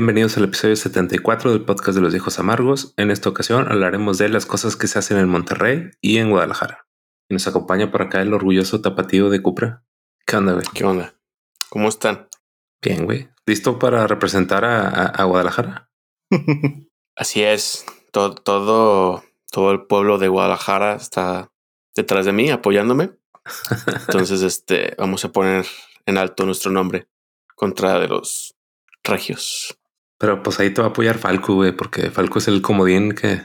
bienvenidos al episodio 74 del podcast de los viejos amargos. En esta ocasión hablaremos de las cosas que se hacen en Monterrey y en Guadalajara. Y nos acompaña por acá el orgulloso tapatío de Cupra. ¿Qué onda, güey? ¿Qué onda? ¿Cómo están? Bien, güey. ¿Listo para representar a, a- a Guadalajara? Así es. Todo, todo, todo el pueblo de Guadalajara está detrás de mí, apoyándome. Entonces, este, vamos a poner en alto nuestro nombre contra de los regios. Pero pues ahí te va a apoyar Falco, güey, porque Falco es el comodín que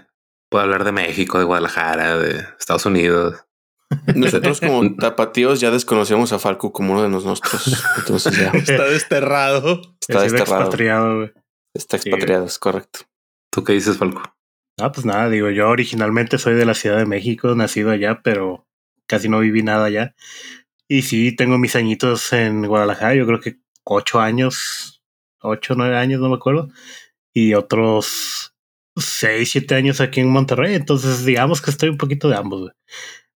puede hablar de México, de Guadalajara, de Estados Unidos. Nosotros como tapatíos ya desconocemos a Falco como uno de los nuestros. Entonces ya Está desterrado. está desterrado. expatriado, güey. Está expatriado, es correcto. ¿Tú qué dices, Falco? Ah, pues nada, digo, yo originalmente soy de la Ciudad de México, nacido allá, pero casi no viví nada allá. Y sí, tengo mis añitos en Guadalajara, yo creo que ocho años, ocho, nueve años, no me acuerdo. Y otros seis, siete años aquí en Monterrey. Entonces, digamos que estoy un poquito de ambos, güey.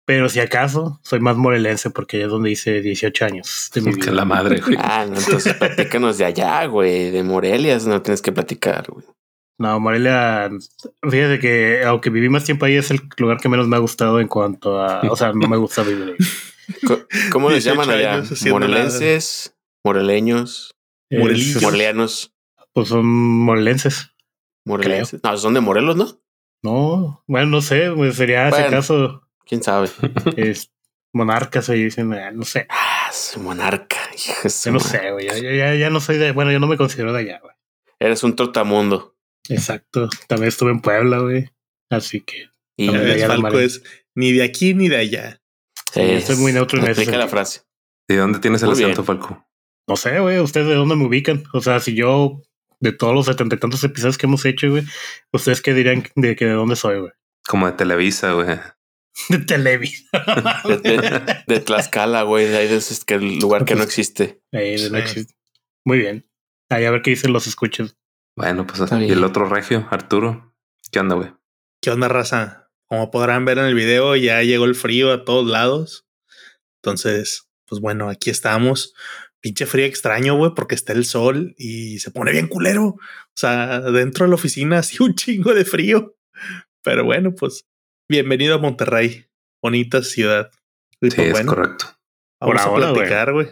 Pero si acaso, soy más morelense porque es donde hice 18 años de mi Que vida. la madre, güey. Ah, no, entonces platícanos de allá, güey, de Morelia, no tienes que platicar, güey. No, Morelia, fíjate que aunque viví más tiempo ahí es el lugar que menos me ha gustado en cuanto a, o sea, no me gusta vivir ahí. ¿Cómo les 18 llaman allá? Morelenses, moreleños, Morelillos. Morelianos, pues son morelenses. morelenses. No, son de Morelos, ¿no? No, bueno, no sé, pues sería ese Bueno. caso, ¿Quién sabe? es monarcas se dicen, eh, no sé, Ah, su monarca. yo no sé, güey, ya, ya, ya no soy de, bueno, yo no me considero de allá, güey. Eres un trotamundo. Exacto, también estuve en Puebla, güey, así que Y Falco es ni de aquí ni de allá. Sí, yo estoy muy neutro en ese Explica la frase. ¿De dónde tienes el acento, Falco? No sé, güey, ustedes de dónde me ubican, o sea, si yo de todos los setenta y tantos episodios que hemos hecho, güey, ustedes qué dirían de que de dónde soy, güey. Como de Televisa, güey. De Televisa. De, de- de Tlaxcala, güey. de Ahí de ese que el lugar que no existe. Ahí no Sí. existe. Muy bien. Ahí a ver qué dicen los escuchas. Bueno, pues Está y bien. el otro regio, Arturo. ¿Qué onda, güey? ¿Qué onda, raza? Como podrán ver en el video, ya llegó el frío a todos lados. Entonces, pues bueno, aquí estamos. Pinche frío extraño, güey, porque está el sol y se pone bien culero. O sea, dentro de la oficina, así un chingo de frío. Pero bueno, pues bienvenido a Monterrey. Bonita ciudad. Y Sí, pues es bueno, correcto. Vamos Por a ahora, platicar, güey.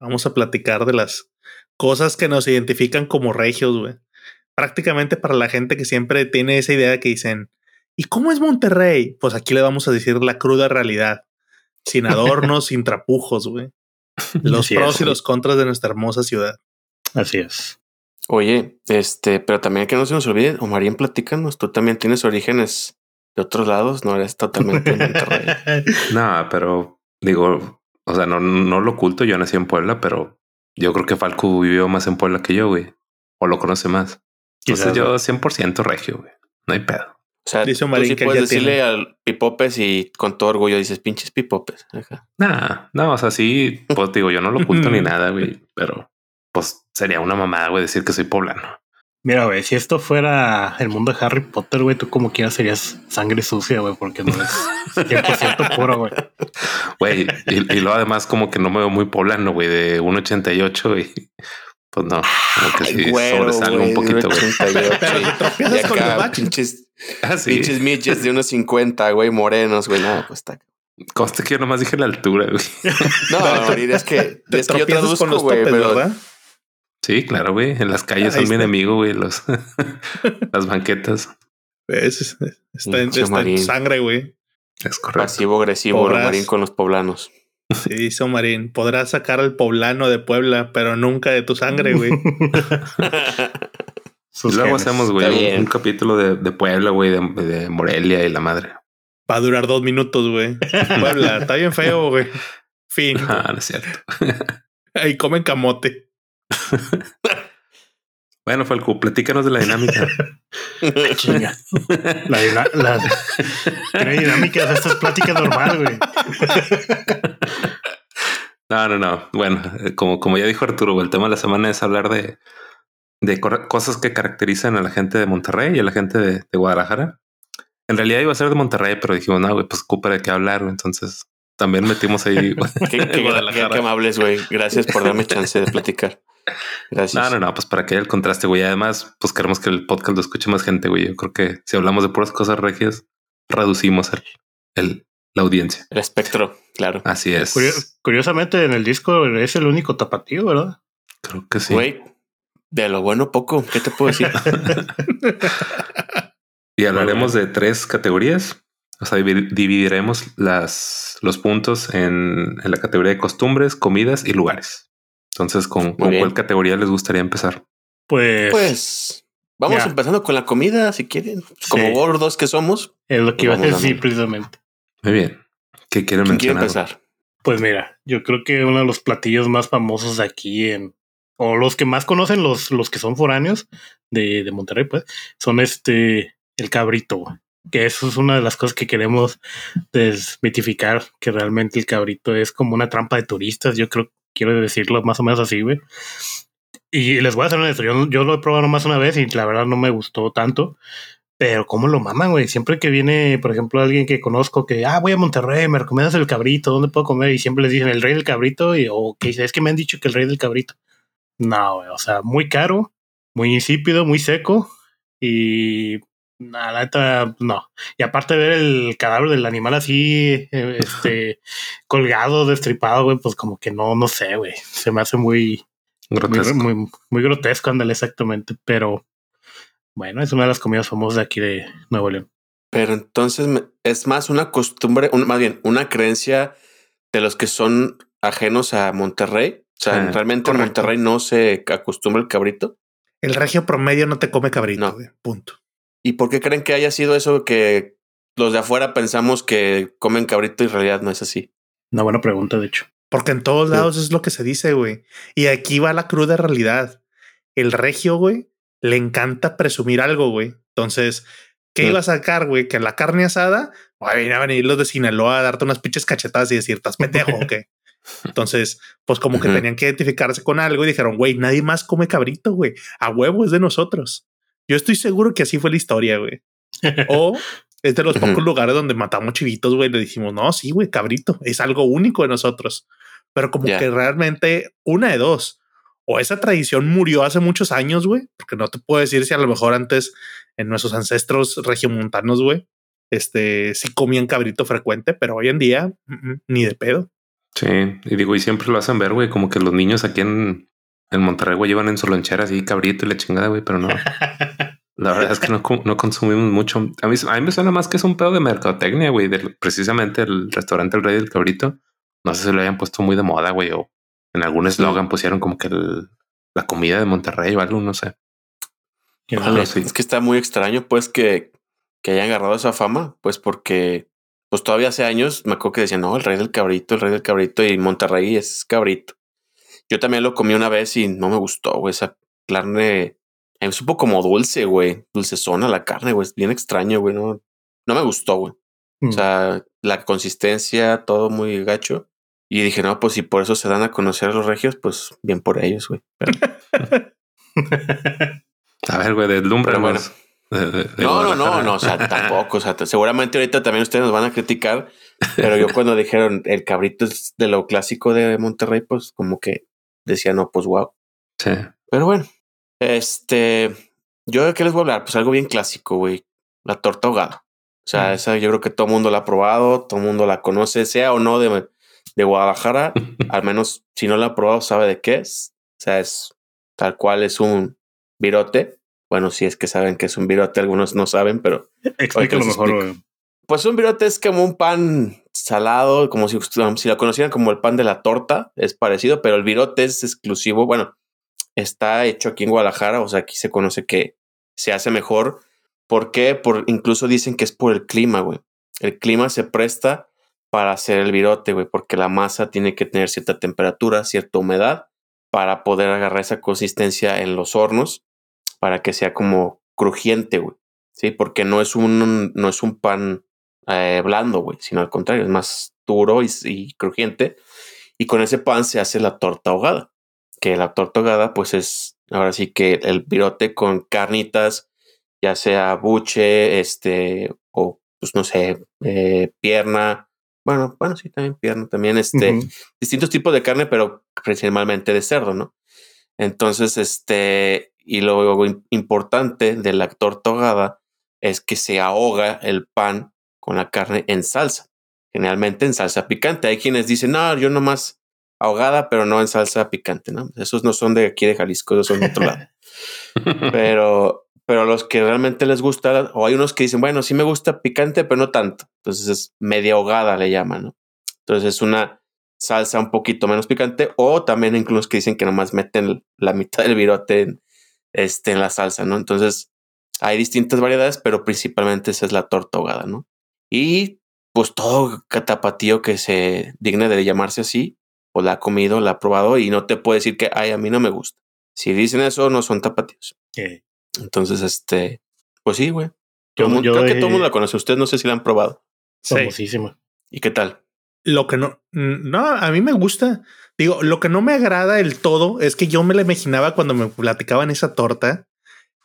Vamos a platicar de las cosas que nos identifican como regios, güey. Prácticamente para la gente que siempre tiene esa idea que dicen, ¿y cómo es Monterrey? Pues aquí le vamos a decir la cruda realidad. Sin adornos, sin trapujos, güey. Los Así pros es, y los contras de nuestra hermosa ciudad. Así es. Oye, este, pero también que no se nos olvide, Omarín, platícanos. Tú también tienes orígenes de otros lados, no eres totalmente Monterrey. No, pero digo, o sea, no, no lo oculto. Yo nací en Puebla, pero yo creo que Falco vivió más en Puebla que yo, güey. O lo conoce más. Entonces Quizás, yo güey. 100% regio, güey. No hay pedo. O sea, Dice tú sí que puedes ya decirle tiene. al pipopes y con todo orgullo dices pinches pipopes. Ajá. Nah, no, o sea, sí, pues digo, yo no lo oculto ni nada, güey, pero pues sería una mamada, güey, decir que soy poblano. Mira, güey, si esto fuera el mundo de Harry Potter, güey, tú como quieras serías sangre sucia, güey, porque no es 100% puro, güey. Güey, y, y luego además como que no me veo muy poblano, güey, de 1.88 y pues no, como que sí Güero, sobresalgo güey, un poquito, güey. 1.88 Pero te y- tropiezas con los baches. pinches, Ah, sí, pinches midgets de unos 50, güey, morenos, güey. No, pues está. conste que yo nomás dije la altura, güey. No, es que, Te es que yo tropiezas traduzco, con los güey, topes, pero ¿verdad? Sí, claro, güey, en las calles Ahí son mi enemigo, güey, los, las banquetas. Es- es- está, en, está en sangre, güey. Es correcto. pasivo agresivo, Podrás. Marín con los poblanos. Sí, dice Marín. Podrás sacar al poblano de Puebla, pero nunca de tu sangre, güey. Y Sus luego genes. hacemos, güey, un, capítulo de, de Puebla, güey, de, de Morelia y la madre. Va a durar dos minutos, güey. Puebla, está bien feo, güey. Fin. Ah, no es cierto. Ahí comen camote. Bueno, Falco, platícanos de la dinámica. Chinga. La, dina- la, de estas pláticas normal, güey. No, no, no. Bueno, eh, como, como ya dijo Arturo, el tema de la semana es hablar de, de cosas que caracterizan a la gente de Monterrey y a la gente de, de Guadalajara. En realidad iba a ser de Monterrey, pero dijimos, no, güey, pues ocupa de qué hablar. Entonces también metimos ahí. Qué, qué- qué- qué amables, güey. Gracias por darme chance de platicar. Gracias. No, no, no, pues para que haya el contraste, güey. Además, pues queremos que el podcast lo escuche más gente, güey. Yo creo que si hablamos de puras cosas regias, reducimos el, el la audiencia. El espectro, claro. Así es. Curio- curiosamente, en el disco es el único tapatío, ¿verdad? Creo que sí. Güey, de lo bueno poco, ¿qué te puedo decir? Y hablaremos de tres categorías. O sea, divi- dividiremos las, los puntos en, en la categoría de costumbres, comidas y lugares. Entonces, ¿con, con cuál categoría les gustaría empezar? Pues, pues vamos Ya. empezando con la comida, si quieren. Como Sí. gordos que somos, es lo que iba a decir precisamente. Muy bien. ¿Qué quieren ¿quién quiere mencionar? empezar? Pues mira, yo creo que uno de los platillos más famosos de aquí en, o los que más conocen los, los que son foráneos de, de Monterrey, pues, son este, el cabrito, güey. Que eso es una de las cosas que queremos desmitificar, que realmente el cabrito es como una trampa de turistas, yo creo, quiero decirlo más o menos así, güey. Y les voy a hacer honesto, yo, yo lo he probado nomás una vez y la verdad no me gustó tanto. Pero cómo lo maman, güey. Siempre que viene, por ejemplo, alguien que conozco que, ah, voy a Monterrey, me recomiendas el cabrito, ¿dónde puedo comer? Y siempre les dicen el rey del cabrito y, o que es que me han dicho que el rey del cabrito. No, o sea, muy caro, muy insípido, muy seco y nada, la neta, no. Y aparte de ver el cadáver del animal así, eh, este, colgado, destripado, güey, pues como que no, no sé, güey. Se me hace muy, Grotesco. muy, muy grotesco, ándale, exactamente. Pero bueno, es una de las comidas famosas de aquí de Nuevo León. Pero entonces es más una costumbre, un- más bien una creencia de los que son ajenos a Monterrey. O sea, Ah, realmente en. Monterrey no se acostumbra el cabrito. El regio promedio no te come cabrito, No. güey. Punto. ¿Y por qué creen que haya sido eso que los de afuera pensamos que comen cabrito y en realidad no es así? Una buena pregunta, de hecho. Porque en todos Sí. lados es lo que se dice, güey. Y aquí va la cruda realidad. El regio, güey, le encanta presumir algo, güey. Entonces, ¿qué Mm. iba a sacar, güey? Que en la carne asada, güey, a venir los de Sinaloa a darte unas pinches cachetadas y decir, ¿estás pendejo o qué? Entonces, pues como que tenían que identificarse con algo y dijeron, güey, nadie más come cabrito, güey. A huevo es de nosotros. Yo estoy seguro que así fue la historia, güey. O es de los pocos lugares donde matamos chivitos, güey. Le dijimos, no, sí, güey, cabrito. Es algo único de nosotros. Pero como que realmente una de dos. O esa tradición murió hace muchos años, güey. Porque no te puedo decir si a lo mejor antes en nuestros ancestros regiomontanos, güey, este sí comían cabrito frecuente, pero hoy en día mm, mm, ni de pedo. Sí, y digo, y siempre lo hacen ver, güey, como que los niños aquí en, en Monterrey, güey, llevan en su lonchera así cabrito y la chingada, güey, pero no. La verdad es que no, no consumimos mucho. A mí, a mí me suena más que es un pedo de mercadotecnia, güey, del- precisamente el restaurante El Rey del Cabrito. No sé si lo hayan puesto muy de moda, güey, o en algún eslogan pusieron como que el- la comida de Monterrey o algo, no sé. Sí. Es que está muy extraño, pues, que, que hayan agarrado esa fama, pues, porque, pues, todavía hace años me acuerdo que decían, no, el rey del cabrito, el rey del cabrito, y Monterrey es cabrito. Yo también lo comí una vez y no me gustó, güey, esa carne, mí me supo como dulce, güey, dulcezona la carne, güey, es bien extraño, güey, no, no me gustó, güey. Mm. O sea, la consistencia, todo muy gacho. Y dije, no, pues si por eso se dan a conocer a los regios, pues bien por ellos, güey. Pero- A ver, güey, deslúmbranos. De- de- de No, no, no, no, o sea, tampoco, o sea, te- seguramente ahorita también ustedes nos van a criticar, pero yo cuando dijeron el cabrito es de lo clásico de Monterrey, pues como que decía, no, pues wow. Sí. Pero bueno, este, yo de qué les voy a hablar, pues algo bien clásico, güey, la torta ahogada. O sea, Mm. esa yo creo que todo el mundo la ha probado, todo el mundo la conoce, sea o no de, de Guadalajara, al menos si no la ha probado sabe de qué es. O sea, es tal cual es un virote. Bueno, si es que saben que es un virote, algunos no saben, pero Explícalo mejor, güey. Pues un virote es como un pan salado, como si, si lo conocieran como el pan de la torta, es parecido, pero el virote es exclusivo. Bueno, está hecho aquí en Guadalajara, o sea, aquí se conoce que se hace mejor. ¿Por qué? Por, incluso dicen que es por el clima, güey. El clima se presta para hacer el virote, güey, porque la masa tiene que tener cierta temperatura, cierta humedad para poder agarrar esa consistencia en los hornos para que sea como crujiente, güey. Sí, porque no es un, no es un pan eh, blando, güey, sino al contrario, es más duro y, y crujiente. Y con ese pan se hace la torta ahogada, que la torta ahogada, pues es ahora sí que el virote con carnitas, ya sea buche, este, o pues no sé, eh, pierna. Bueno, bueno, sí, también pierna, también este, distintos tipos de carne, pero principalmente de cerdo, ¿no? Entonces, este, y lo importante de la torta ahogada es que se ahoga el pan con la carne en salsa, generalmente en salsa picante. Hay quienes dicen, no, yo nomás ahogada, pero no en salsa picante, ¿no? Esos no son de aquí de Jalisco, esos son de otro lado. pero, pero los que realmente les gusta, o hay unos que dicen, bueno, sí me gusta picante, pero no tanto. Entonces es media ahogada, le llaman, ¿no? Entonces es una salsa un poquito menos picante, o también incluso que dicen que nomás meten la mitad del virote en, este, en la salsa, ¿no? Entonces hay distintas variedades, pero principalmente esa es la torta ahogada, ¿no? Y pues todo catapatío que se digne de llamarse así, o pues, la ha comido, la ha probado y no te puede decir que, ay, a mí no me gusta. Si dicen eso, no son tapatíos. Entonces, este, pues sí, güey. Yo, creo que todo el mundo la conoce. Ustedes no sé si la han probado. Famosísima. ¿Y qué tal? Lo que no, no, a mí me gusta. Digo, lo que no me agrada del todo es que yo me la imaginaba cuando me platicaban esa torta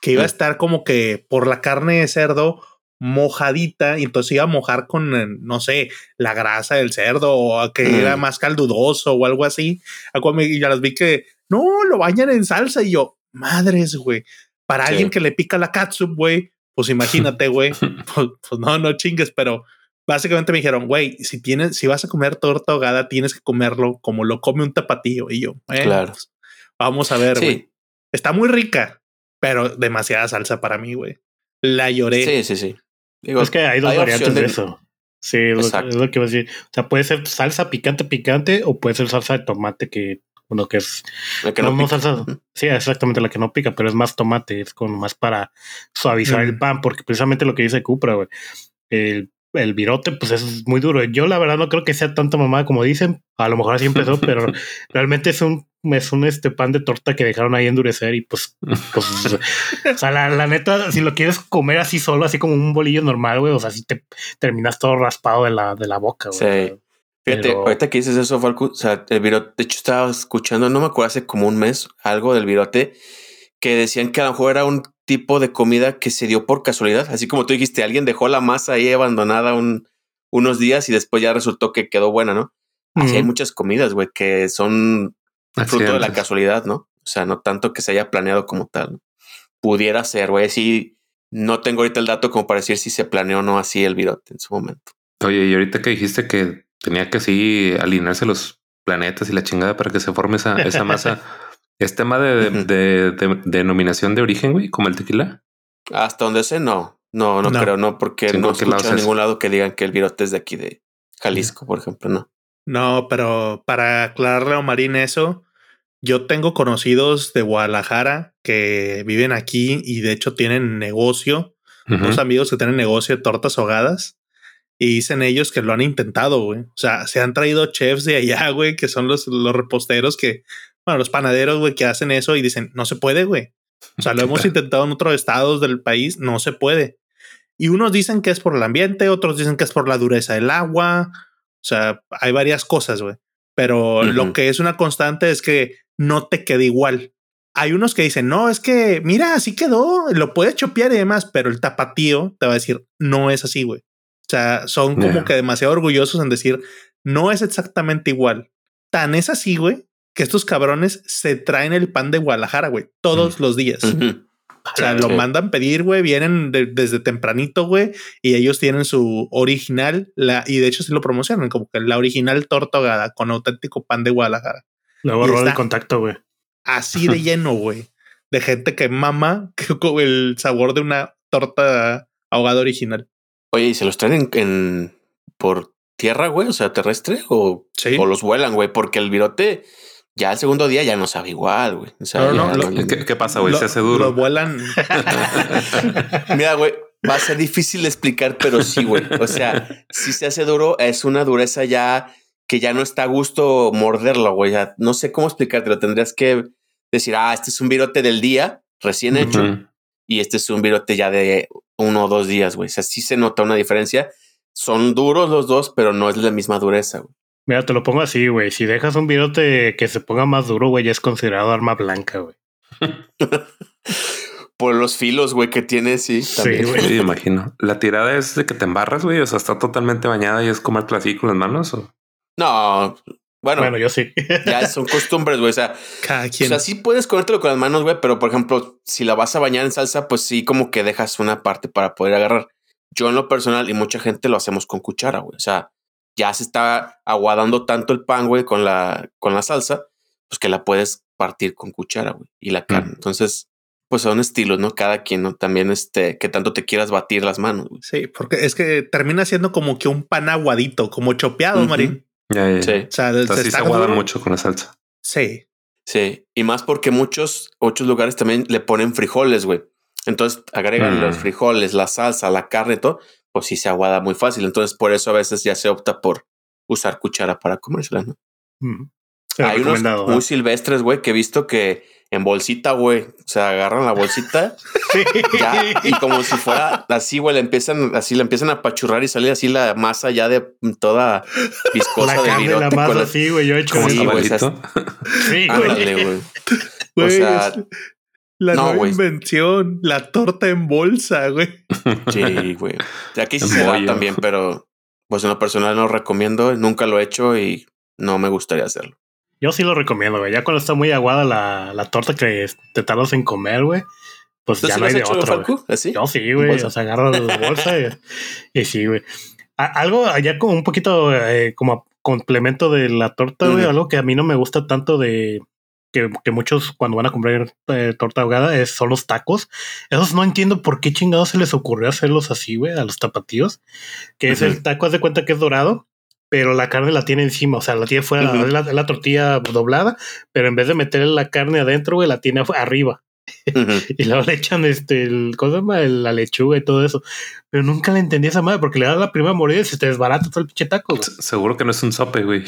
que iba a estar como que por la carne de cerdo mojadita y entonces iba a mojar con, eh, no sé, la grasa del cerdo o que era mm. más caldudoso o algo así. Y ya las vi que no lo bañan en salsa y yo, madres, güey. Para alguien que le pica la catsup, güey, pues imagínate, güey. Pues, pues, no, no chingues, pero básicamente me dijeron, güey, si tienes, si vas a comer torta ahogada, tienes que comerlo como lo come un tapatío. Y yo, claro. Pues, vamos a ver, güey. Está muy rica, pero demasiada salsa para mí, güey. La lloré. Sí, sí, sí. Es que hay dos variantes de... eso. Sí, es lo, que voy a decir. O sea, puede ser salsa picante, picante, o puede ser salsa de tomate que, bueno, que es que no, salsa. Sí, exactamente la que no pica, pero es más tomate, es como más para suavizar el pan, porque precisamente lo que dice Cupra, güey. El el virote, pues es muy duro. Yo la verdad no creo que sea tanta mamada como dicen. A lo mejor así empezó, pero realmente es un, es un este pan de torta que dejaron ahí endurecer y pues, pues o sea, la, neta, si lo quieres comer así solo, así como un bolillo normal, güey, o sea, si te terminas todo raspado de la, de la boca, güey. Sí. Fíjate, ahorita que dices eso, Falco, o sea, el virote, de hecho estaba escuchando, no me acuerdo hace como un mes, algo del virote, que decían que a lo mejor era un tipo de comida que se dio por casualidad. Así como tú dijiste, alguien dejó la masa ahí abandonada un, unos días y después ya resultó que quedó buena, ¿no? Así hay muchas comidas, güey, que son fruto de la casualidad, ¿no? O sea, no tanto que se haya planeado como tal. Pudiera ser, güey. Sí, no tengo ahorita el dato como para decir si se planeó o no así el virote en su momento. Oye, y ahorita que dijiste que tenía que así alinearse los planetas y la chingada para que se forme esa, esa masa. ¿Es tema de, de, denominación de origen, güey, como el tequila? Hasta donde sé, no. No, no, creo, no, porque no he escuchado en ningún lado que digan que el virote es de aquí de Jalisco, por ejemplo, no. No, pero para aclararle a Marín eso, yo tengo conocidos de Guadalajara que viven aquí y de hecho tienen negocio, unos amigos que tienen negocio de tortas ahogadas y dicen ellos que lo han intentado, güey. O sea, se han traído chefs de allá, güey, que son los, los reposteros que bueno, los panaderos, güey, que hacen eso y dicen, no se puede, güey. O sea, lo hemos intentado en otros estados del país, no se puede. Y unos dicen que es por el ambiente, otros dicen que es por la dureza del agua. O sea, hay varias cosas, güey. Pero lo que es una constante es que no te quede igual. Hay unos que dicen, no, es que mira, así quedó, lo puedes chopear y demás, pero el tapatío te va a decir, no es así, güey. O sea, son como que demasiado orgullosos en decir, no es exactamente igual. Tan es así, güey, que estos cabrones se traen el pan de Guadalajara, güey, todos los días. O sea, lo mandan pedir, güey, vienen desde tempranito, güey, y ellos tienen su original, la, y de hecho sí lo promocionan, como que la original torta con auténtico pan de Guadalajara. Luego de contacto, güey. Así de lleno, güey, de gente que mama el sabor de una torta ahogada original. Oye, ¿y se los traen en, por tierra, güey? O sea, terrestre, o, o los vuelan, güey, porque el virote ya el segundo día ya no sabe igual, güey. ¿Qué, pasa, güey? Se hace duro. Lo vuelan. Mira, güey, va a ser difícil de explicar, pero sí, güey. O sea, si se hace duro, es una dureza ya que ya no está a gusto morderlo, güey. no sé cómo explicarte, lo tendrías que decir, ah, este es un virote del día recién hecho y este es un virote ya de uno o dos días, güey. O sea, sí se nota una diferencia. Son duros los dos, pero no es la misma dureza, güey. Mira, te lo pongo así, güey. Si dejas un virote que se ponga más duro, güey, ya es considerado arma blanca, güey. Por los filos, güey, que tiene, sí. Sí, güey. Sí, imagino. La tirada es de que te embarras, güey. O sea, está totalmente bañada y es como el así con las manos. ¿o? No, Bueno, Bueno, yo sí. ya son costumbres, güey. O sea, Cada o quien. sea, sí puedes comértelo con las manos, güey, pero por ejemplo, si la vas a bañar en salsa, pues sí, como que dejas una parte para poder agarrar. Yo en lo personal y mucha gente lo hacemos con cuchara, güey. O sea, ya se está aguadando tanto el pan, güey, con la, con la salsa, pues que la puedes partir con cuchara, güey, y la carne. Entonces, pues son estilos, ¿no? Cada quien, ¿no? También este, que tanto te quieras batir las manos, güey. Sí, porque es que termina siendo como que un pan aguadito, como chopeado, Ujú. Marín. Ya, ya, ya. Sí, O sea, sea, se sí se mucho con la salsa. Sí. sí. Y más porque muchos, muchos lugares también le ponen frijoles, güey. Entonces agregan Mm. los frijoles, la salsa, la carne, todo, pues sí se aguada muy fácil. Entonces, por eso a veces ya se opta por usar cuchara para comérsela, ¿no? Mm. Hay unos muy silvestres, güey, que he visto que en bolsita, güey, o sea, agarran la bolsita ya y como si fuera así, güey, le empiezan así, le empiezan a apachurrar y sale así la masa ya de toda viscosa La de la virote masa, la- sí, güey. Yo he hecho. Sí, güey. Sí, güey. Ándale, güey. Güey, sea, la no, nueva invención, la torta en bolsa, güey. Sí, güey. Aquí sí se da también, pero pues en lo personal no lo recomiendo, nunca lo he hecho y no me gustaría hacerlo. Yo sí lo recomiendo, güey. Ya cuando está muy aguada la, la torta que te tardas en comer, güey, pues ¿Tú ya no hay de otro. ¿Así? Yo sí, ¿En güey. O sea, agarro la bolsa y, y sí, güey. Algo allá como un poquito eh, como complemento de la torta, güey. Algo que a mí no me gusta tanto de que, que muchos cuando van a comprar eh, torta ahogada es, son los tacos. Esos no entiendo por qué chingados se les ocurrió hacerlos así, güey, a los tapatíos. Que es el taco, haz de cuenta que es dorado, pero la carne la tiene encima. O sea, la tiene fuera, es la, tortilla doblada, pero en vez de meterle la carne adentro, güey, la tiene arriba. Y luego le echan este, el, ¿cómo se llama? La lechuga y todo eso. Pero nunca le entendí esa madre porque le das la primera mordida y se te desbarata todo el pinche taco. güey. Seguro que no es un sope, güey.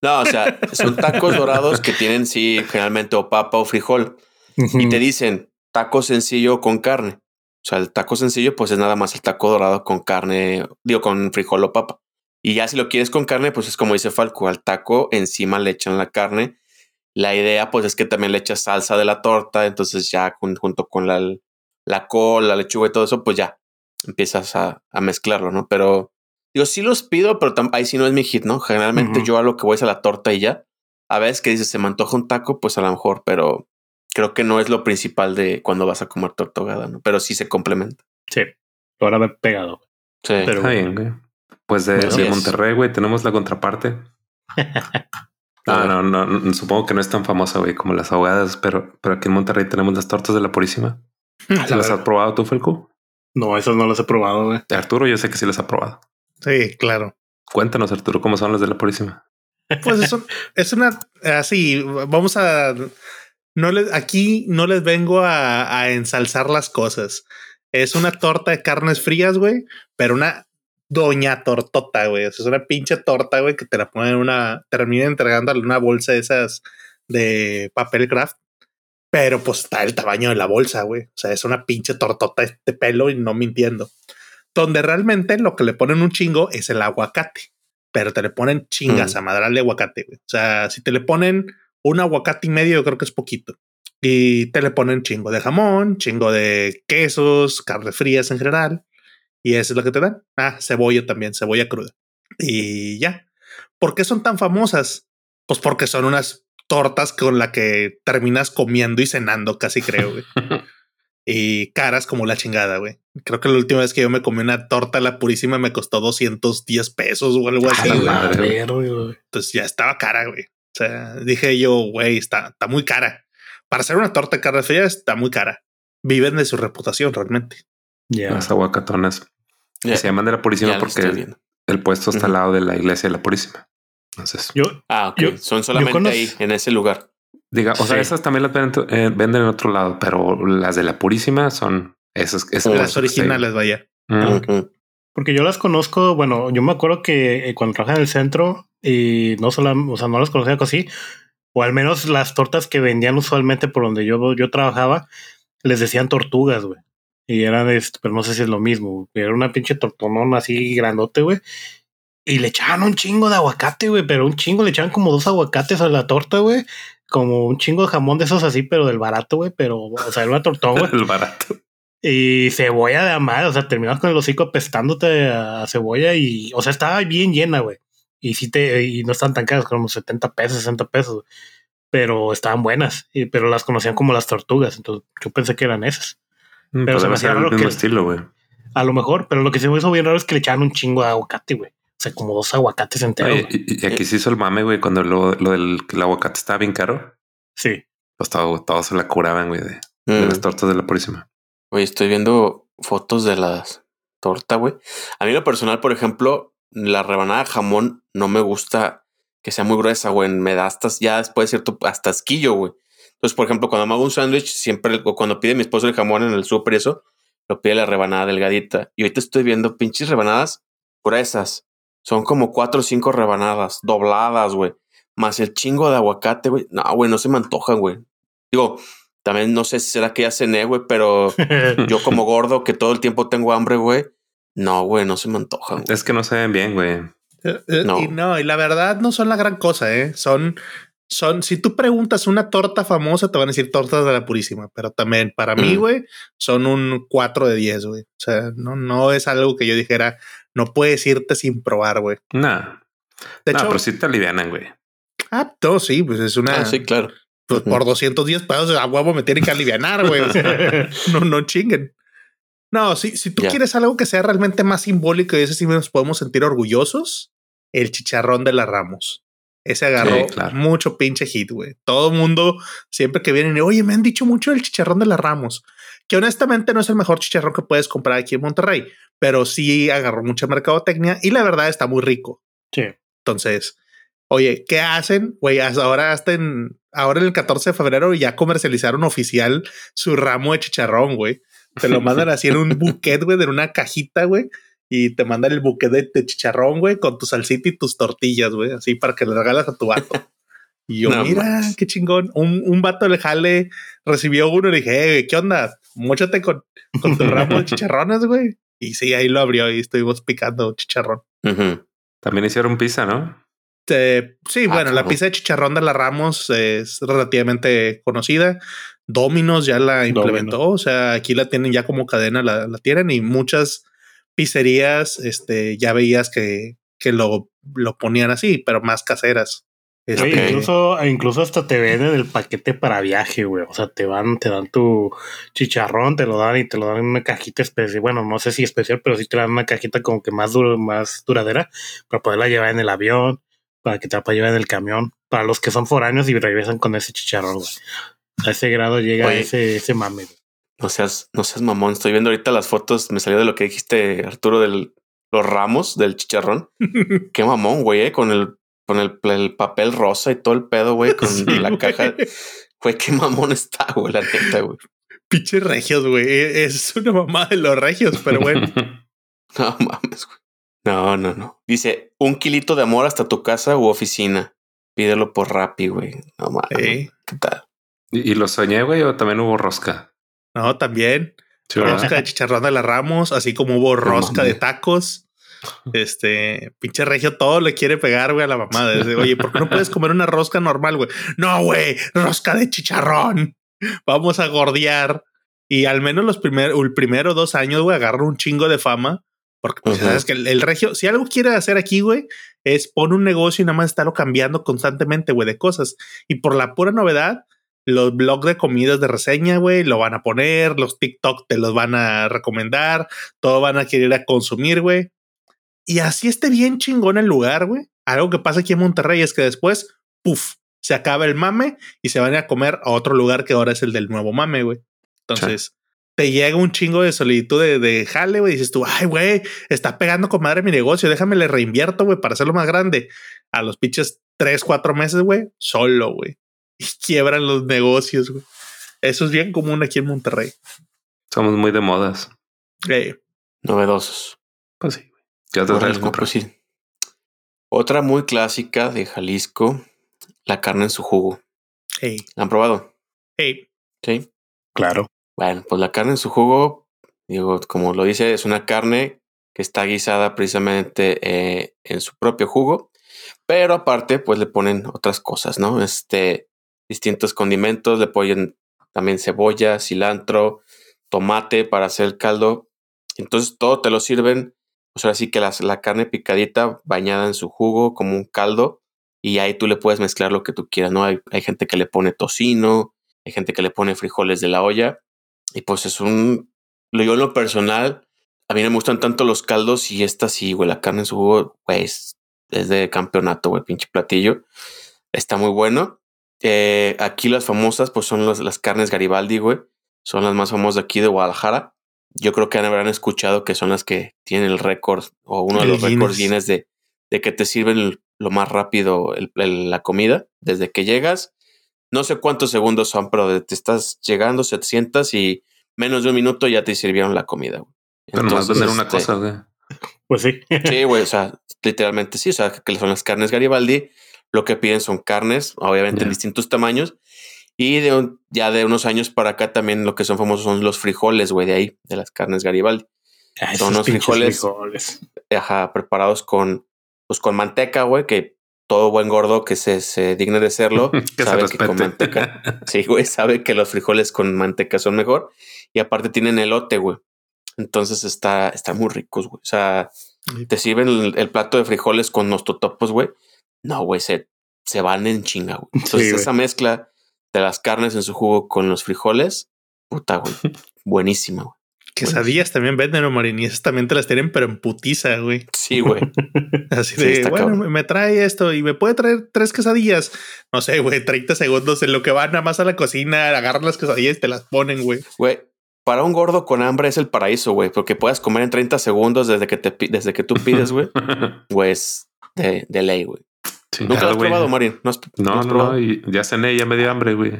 No, o sea, son tacos dorados que tienen, sí, generalmente o papa o frijol. Y te dicen taco sencillo con carne. O sea, el taco sencillo, pues es nada más el taco dorado con carne, digo, con frijol o papa. Y ya si lo quieres con carne, pues es como dice Falco, al taco encima le echan la carne. La idea, pues es que también le echas salsa de la torta. Entonces ya con- junto con la, la col, la lechuga y todo eso, pues ya empiezas a, a mezclarlo, ¿no? Pero digo, sí los pido, pero ahí sí no es mi hit, ¿no? Generalmente yo a lo que voy es a la torta y ya. A veces que dices, se me antoja un taco, pues a lo mejor, pero creo que no es lo principal de cuando vas a comer torta ahogada, ¿no? Pero sí se complementa. Sí, ahora me he pegado. Sí. Pero Está bien, güey. Pues de. Monterrey, güey, tenemos la contraparte. No, no, no, no, supongo que no es tan famosa, güey, como las ahogadas, pero, pero aquí en Monterrey tenemos las tortas de la Purísima. La ¿Sí las has probado tú, Felco? No, esos no los he probado, güey. Arturo, yo sé que sí las ha probado. Sí, claro. Cuéntanos, Arturo, cómo son las de la Purísima. Pues eso es una así. Vamos a no les aquí no les vengo a, a ensalzar las cosas. Es una torta de carnes frías, güey, pero una doña tortota, güey. O sea, es una pinche torta, güey, que te la ponen en una, termina entregando una bolsa de esas de papel craft. Pero pues está el tamaño de la bolsa, güey. O sea, es una pinche tortota de pelo y no mintiendo. Donde realmente lo que le ponen un chingo es el aguacate pero te le ponen chingas Mm. a madral de aguacate. güey. O sea, si te le ponen un aguacate y medio, yo creo que es poquito. Y te le ponen chingo de jamón, chingo de quesos, carnes frías en general. Y eso es lo que te dan. Ah, cebolla también, cebolla cruda. Y ya. ¿Por qué son tan famosas? Pues porque son unas tortas con la que terminas comiendo y cenando, casi creo. güey. y caras como la chingada, güey. Creo que la última vez que yo me comí una torta la purísima me costó 210 pesos o algo así, güey. Entonces ya estaba cara, güey. O sea, dije yo, güey, está, está muy cara. Para hacer una torta de carne fría está muy cara. Viven de su reputación realmente. Ya. Las aguacatonas. Que se llaman de la Purísima porque el, puesto está al lado de la iglesia de la Purísima. Entonces, Yo, Ah, ok. Yo- Son solamente conoz- ahí, en ese lugar. diga, o sea, esas también las venden, eh, venden en otro lado, pero las de la Purísima son esas. esas Las Las originales, vaya. Porque yo las conozco, bueno, yo me acuerdo que eh, cuando trabajaba en el centro y no solo, o sea, no las conocía así, o al menos las tortas que vendían usualmente por donde yo, yo trabajaba, les decían tortugas, güey. Y eran, este, pero no sé si es lo mismo. Era una pinche tortonona así grandote, güey. Y le echaban un chingo de aguacate, güey, pero un chingo, le echaban como dos aguacates a la torta, güey. Como un chingo de jamón de esos así, pero del barato, güey. Pero, o sea, era una tortón, güey. El barato. Y cebolla de amar, o sea, terminabas con el hocico apestándote a cebolla y, o sea, estaba bien llena, güey. Y sí te, y no están tan caras, como 70 pesos, 60 pesos. Pero estaban buenas, y, pero las conocían como las tortugas. Entonces yo pensé que eran esas. Mm, Pero se me hacía el raro mismo que- estilo, güey. A lo mejor, pero lo que se me hizo bien raro es que le echaban un chingo de aguacate, güey. O sea, como dos aguacates enteros. Oye, güey. y, aquí se hizo el mame, güey, cuando lo, lo del que el aguacate estaba bien caro. Sí. Pues todo- todos se la curaban, güey, de, de Mm. las tortas de la purísima. Oye, estoy viendo fotos de las tortas, güey. A mí en lo personal, por ejemplo, la rebanada de jamón no me gusta que sea muy gruesa, güey. Me da hasta, ya después de cierto, hasta asquillo, güey. Entonces, por ejemplo, cuando me hago un sándwich, siempre, o cuando pide mi esposo el jamón en el súper y eso, lo pide la rebanada delgadita. Y ahorita estoy viendo pinches rebanadas gruesas. Son como cuatro o cinco rebanadas, dobladas, güey. Más el chingo de aguacate, güey. No, güey, no se me antojan, güey. Digo, también no sé si será que ya cené, güey, pero yo como gordo que todo el tiempo tengo hambre, güey. No, güey, no se me antojan. Es que no se ven bien, güey. Eh, eh, No. Y no, y la verdad no son la gran cosa, ¿eh? Son, son, si tú preguntas una torta famosa, te van a decir tortas de la purísima, pero también para mí, güey, son un 4 de 10, güey. O sea, no, no es algo que yo dijera, no puedes irte sin probar, güey. No, De no, hecho, pero sí te alivianan, güey. ah, no, sí, pues es una, Ah, sí, claro. pues por 210 pesos a huevo me tienen que alivianar, güey. O sea, no, no chinguen. No, si, si tú quieres algo que sea realmente más simbólico y ese sí nos podemos sentir orgullosos, el chicharrón de la Ramos. Ese agarró Sí, claro. mucho pinche hit, güey. Todo mundo, siempre que vienen, oye, me han dicho mucho del chicharrón de la Ramos, que honestamente no es el mejor chicharrón que puedes comprar aquí en Monterrey, pero sí agarró mucha mercadotecnia y la verdad está muy rico. Sí. Entonces, oye, ¿qué hacen? Güey, ahora hasta en, ahora en el 14 de febrero ya comercializaron oficial su ramo de chicharrón, güey. Te lo mandan así en un buquet, güey, de una cajita, güey. Y te mandan el buquet de, chicharrón, güey, con tu salsita y tus tortillas, güey, así para que le regalas a tu vato. Y yo, No mira, qué chingón. Un, un vato del jale recibió uno y le dije, "Eh, ¿qué onda? Móchate con, con tu ramo de chicharrones, güey. Y sí, ahí lo abrió y estuvimos picando chicharrón. También hicieron pizza, ¿no? Eh, sí, Ah, bueno, la pizza de chicharrón de la Ramos es relativamente conocida. Dominos ya la implementó, o sea, aquí la tienen ya como cadena, la, la tienen y muchas pizzerías, este, ya veías que, que lo, lo ponían así, pero más caseras. Este, Oye, incluso, incluso hasta te venden el paquete para viaje, güey. O sea, te van, te dan tu chicharrón, te lo dan y te lo dan en una cajita especial. Bueno, no sé si especial, pero sí te dan una cajita como que más duro, más duradera para poderla llevar en el avión, para que te la puedas llevar en el camión. Para los que son foráneos y regresan con ese chicharrón, güey. A ese grado llega Oye. ese, ese mame. güey. No seas, no seas mamón. Estoy viendo ahorita las fotos. Me salió de lo que dijiste, Arturo, de los ramos del chicharrón. Qué mamón, güey, eh, con el, con el, el papel rosa y todo el pedo, güey, con Sí, la güey. caja. Güey, qué mamón está, güey, la neta, güey. Pinches regios, güey. E- Es una mamá de los regios, pero bueno. No mames, güey. No, no, no. Dice, un kilito de amor hasta tu casa u oficina. Pídelo por Rappi, güey. No mames. eh, ¿Qué tal? ¿Y, y lo soñé, güey, o también hubo rosca? No, también. Rosca de chicharrón de la Ramos, así como hubo rosca de tacos. Este pinche regio todo le quiere pegar, güey, a la mamá. Dice, Oye, ¿por qué no puedes comer una rosca normal, güey? No, güey, rosca de chicharrón. Vamos a gordear. Y al menos los primeros, el primero dos años, güey, agarra un chingo de fama. Porque pues, sabes que el, el regio, si algo quiere hacer aquí, güey, es poner un negocio y nada más estarlo cambiando constantemente, güey, de cosas. Y por la pura novedad, los blogs de comidas de reseña, güey, lo van a poner, los TikTok te los van a recomendar, todo van a querer a consumir, güey. Y así esté bien chingón el lugar, güey. Algo que pasa aquí en Monterrey es que después, puff, se acaba el mame y se van a comer a otro lugar que ahora es el del nuevo mame, güey. Entonces, te llega un chingo de solitud de, de jale, güey. Dices tú, ay, güey, está pegando con madre mi negocio, déjame le reinvierto, güey, para hacerlo más grande. A los pinches tres, cuatro meses, güey, solo, güey. Y quiebran los negocios, güey. Eso es bien común aquí en Monterrey. Somos muy de modas. Eh, Novedosos. Pues sí, güey. ¿Qué otras Órale, traes pues sí. Otra muy clásica de Jalisco, la carne en su jugo. hey, ¿La han probado? hey. Sí. Claro. Bueno, pues la carne en su jugo, digo, como lo dice, es una carne que está guisada precisamente eh, en su propio jugo, pero aparte, pues le ponen otras cosas, ¿no? Este, distintos condimentos, le ponen también cebolla, cilantro, tomate para hacer el caldo. Entonces todo te lo sirven pues ahora sí que las- la carne picadita bañada en su jugo como un caldo y ahí tú le puedes mezclar lo que tú quieras, ¿no? Hay, hay gente que le pone tocino, hay gente que le pone frijoles de la olla y pues es un... Yo en lo personal, a mí me gustan tanto los caldos y esta sí, güey, la carne en su jugo, güey, es, es de campeonato, güey, pinche platillo. Está muy bueno. Eh, aquí las famosas, pues son las, las carnes Garibaldi, güey. Son las más famosas aquí de Guadalajara. Yo creo que habrán escuchado que son las que tienen el récord o uno de los récords Guinness. De, de que te sirven lo más rápido el- el- la comida desde que llegas. No sé cuántos segundos son, pero te estás llegando, se te sientas y menos de un minuto ya te sirvieron la comida. güey. Pero Entonces, vender una este, cosa, güey. Pues sí. Sí, güey, o sea, literalmente sí, o sea, que son las carnes Garibaldi, lo que piden son carnes, obviamente en distintos tamaños, y de un- ya de unos años para acá también lo que son famosos son los frijoles, güey, de ahí, de las carnes Garibaldi, Ah, Son pinches frijoles. frijoles. ajá, preparados con, pues con manteca, güey, que todo buen gordo que se, se digne de serlo, que se sabe que con manteca, sí, güey, sabe que los frijoles con manteca son mejor, y aparte tienen elote, güey, entonces está, están muy ricos, güey, o sea, te sirven el, el plato de frijoles con los totopos, güey. No, güey, se, se van en chinga, güey. Entonces, esa mezcla de las carnes en su jugo con los frijoles, puta, güey. Buenísima, güey. Quesadillas también venden, ¿no, Marín? Y esas también te las tienen, pero en putiza, güey. Sí, güey. Así Sí, de, está bueno, cabrón. me- trae esto y me puede traer tres quesadillas. No sé, güey, 30 segundos en lo que van nada más a la cocina, agarran las quesadillas y te las ponen, güey. Güey, para un gordo con hambre es el paraíso, güey. Porque puedes comer en 30 segundos desde que, te, desde que tú pides, güey. Pues de, de ley, güey. Nunca lo has güey. probado, Marín. ¿No, has, No, has no, probado? no, y ya cené, ya me dio hambre, güey.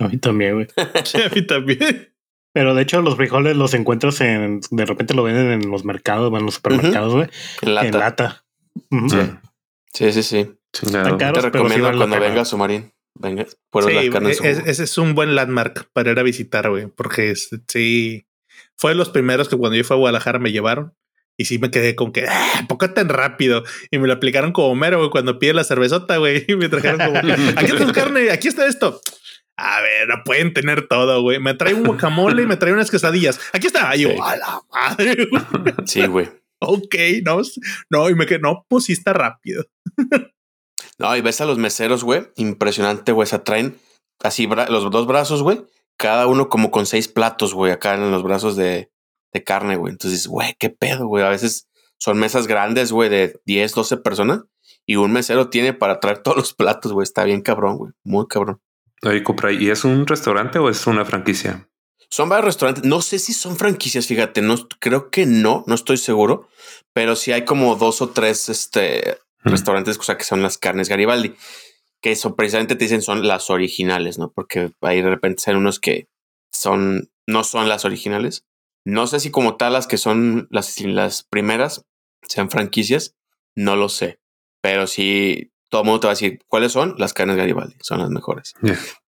A mí también, güey. Sí, a mí también. Pero de hecho, los frijoles los encuentras en. De repente lo venden en los mercados, en los supermercados, güey. En lata. En lata. Ujú. Sí. Sí, sí, sí. Chingado. Está caro. Te pero sí recomiendo la cuando vengas, su Marín. Venga, Sí, es- ese es un buen landmark para ir a visitar, güey, porque es- sí, fue de los primeros que cuando yo fui a Guadalajara me llevaron y sí me quedé con que, ah, ¿por qué tan rápido? Y me lo aplicaron como mero, güey, cuando pide la cervezota, güey, y me trajeron como, aquí está tu carne, aquí está esto. A ver, no pueden tener todo, güey. Me trae un guacamole y me trae unas quesadillas. Aquí está. Y yo, Sí. a la madre, güey. Sí, güey. Ok, no, no, y me quedé, no, pues sí está rápido. No, y ves a los meseros, güey. Impresionante, güey. Se traen así los dos brazos, güey. Cada uno como con seis platos, güey, acá en los brazos de, de carne, güey. Entonces, güey, qué pedo, güey. A veces son mesas grandes, güey, de 10, 12 personas. Y un mesero tiene para traer todos los platos, güey. Está bien cabrón, güey. Muy cabrón. Oye, Cupra, ¿y es un restaurante o es una franquicia? Son varios restaurantes. No sé si son franquicias, fíjate. No creo que no, no estoy seguro. Pero sí hay como dos o tres este, Mm. restaurantes, o sea, que son las carnes Garibaldi, que eso precisamente te dicen son las originales, ¿no? Porque ahí de repente salen unos que son, no son las originales. No sé si como tal las que son las, las primeras sean franquicias, no lo sé. Pero sí, todo el mundo te va a decir cuáles son las carnes Garibaldi, son las mejores.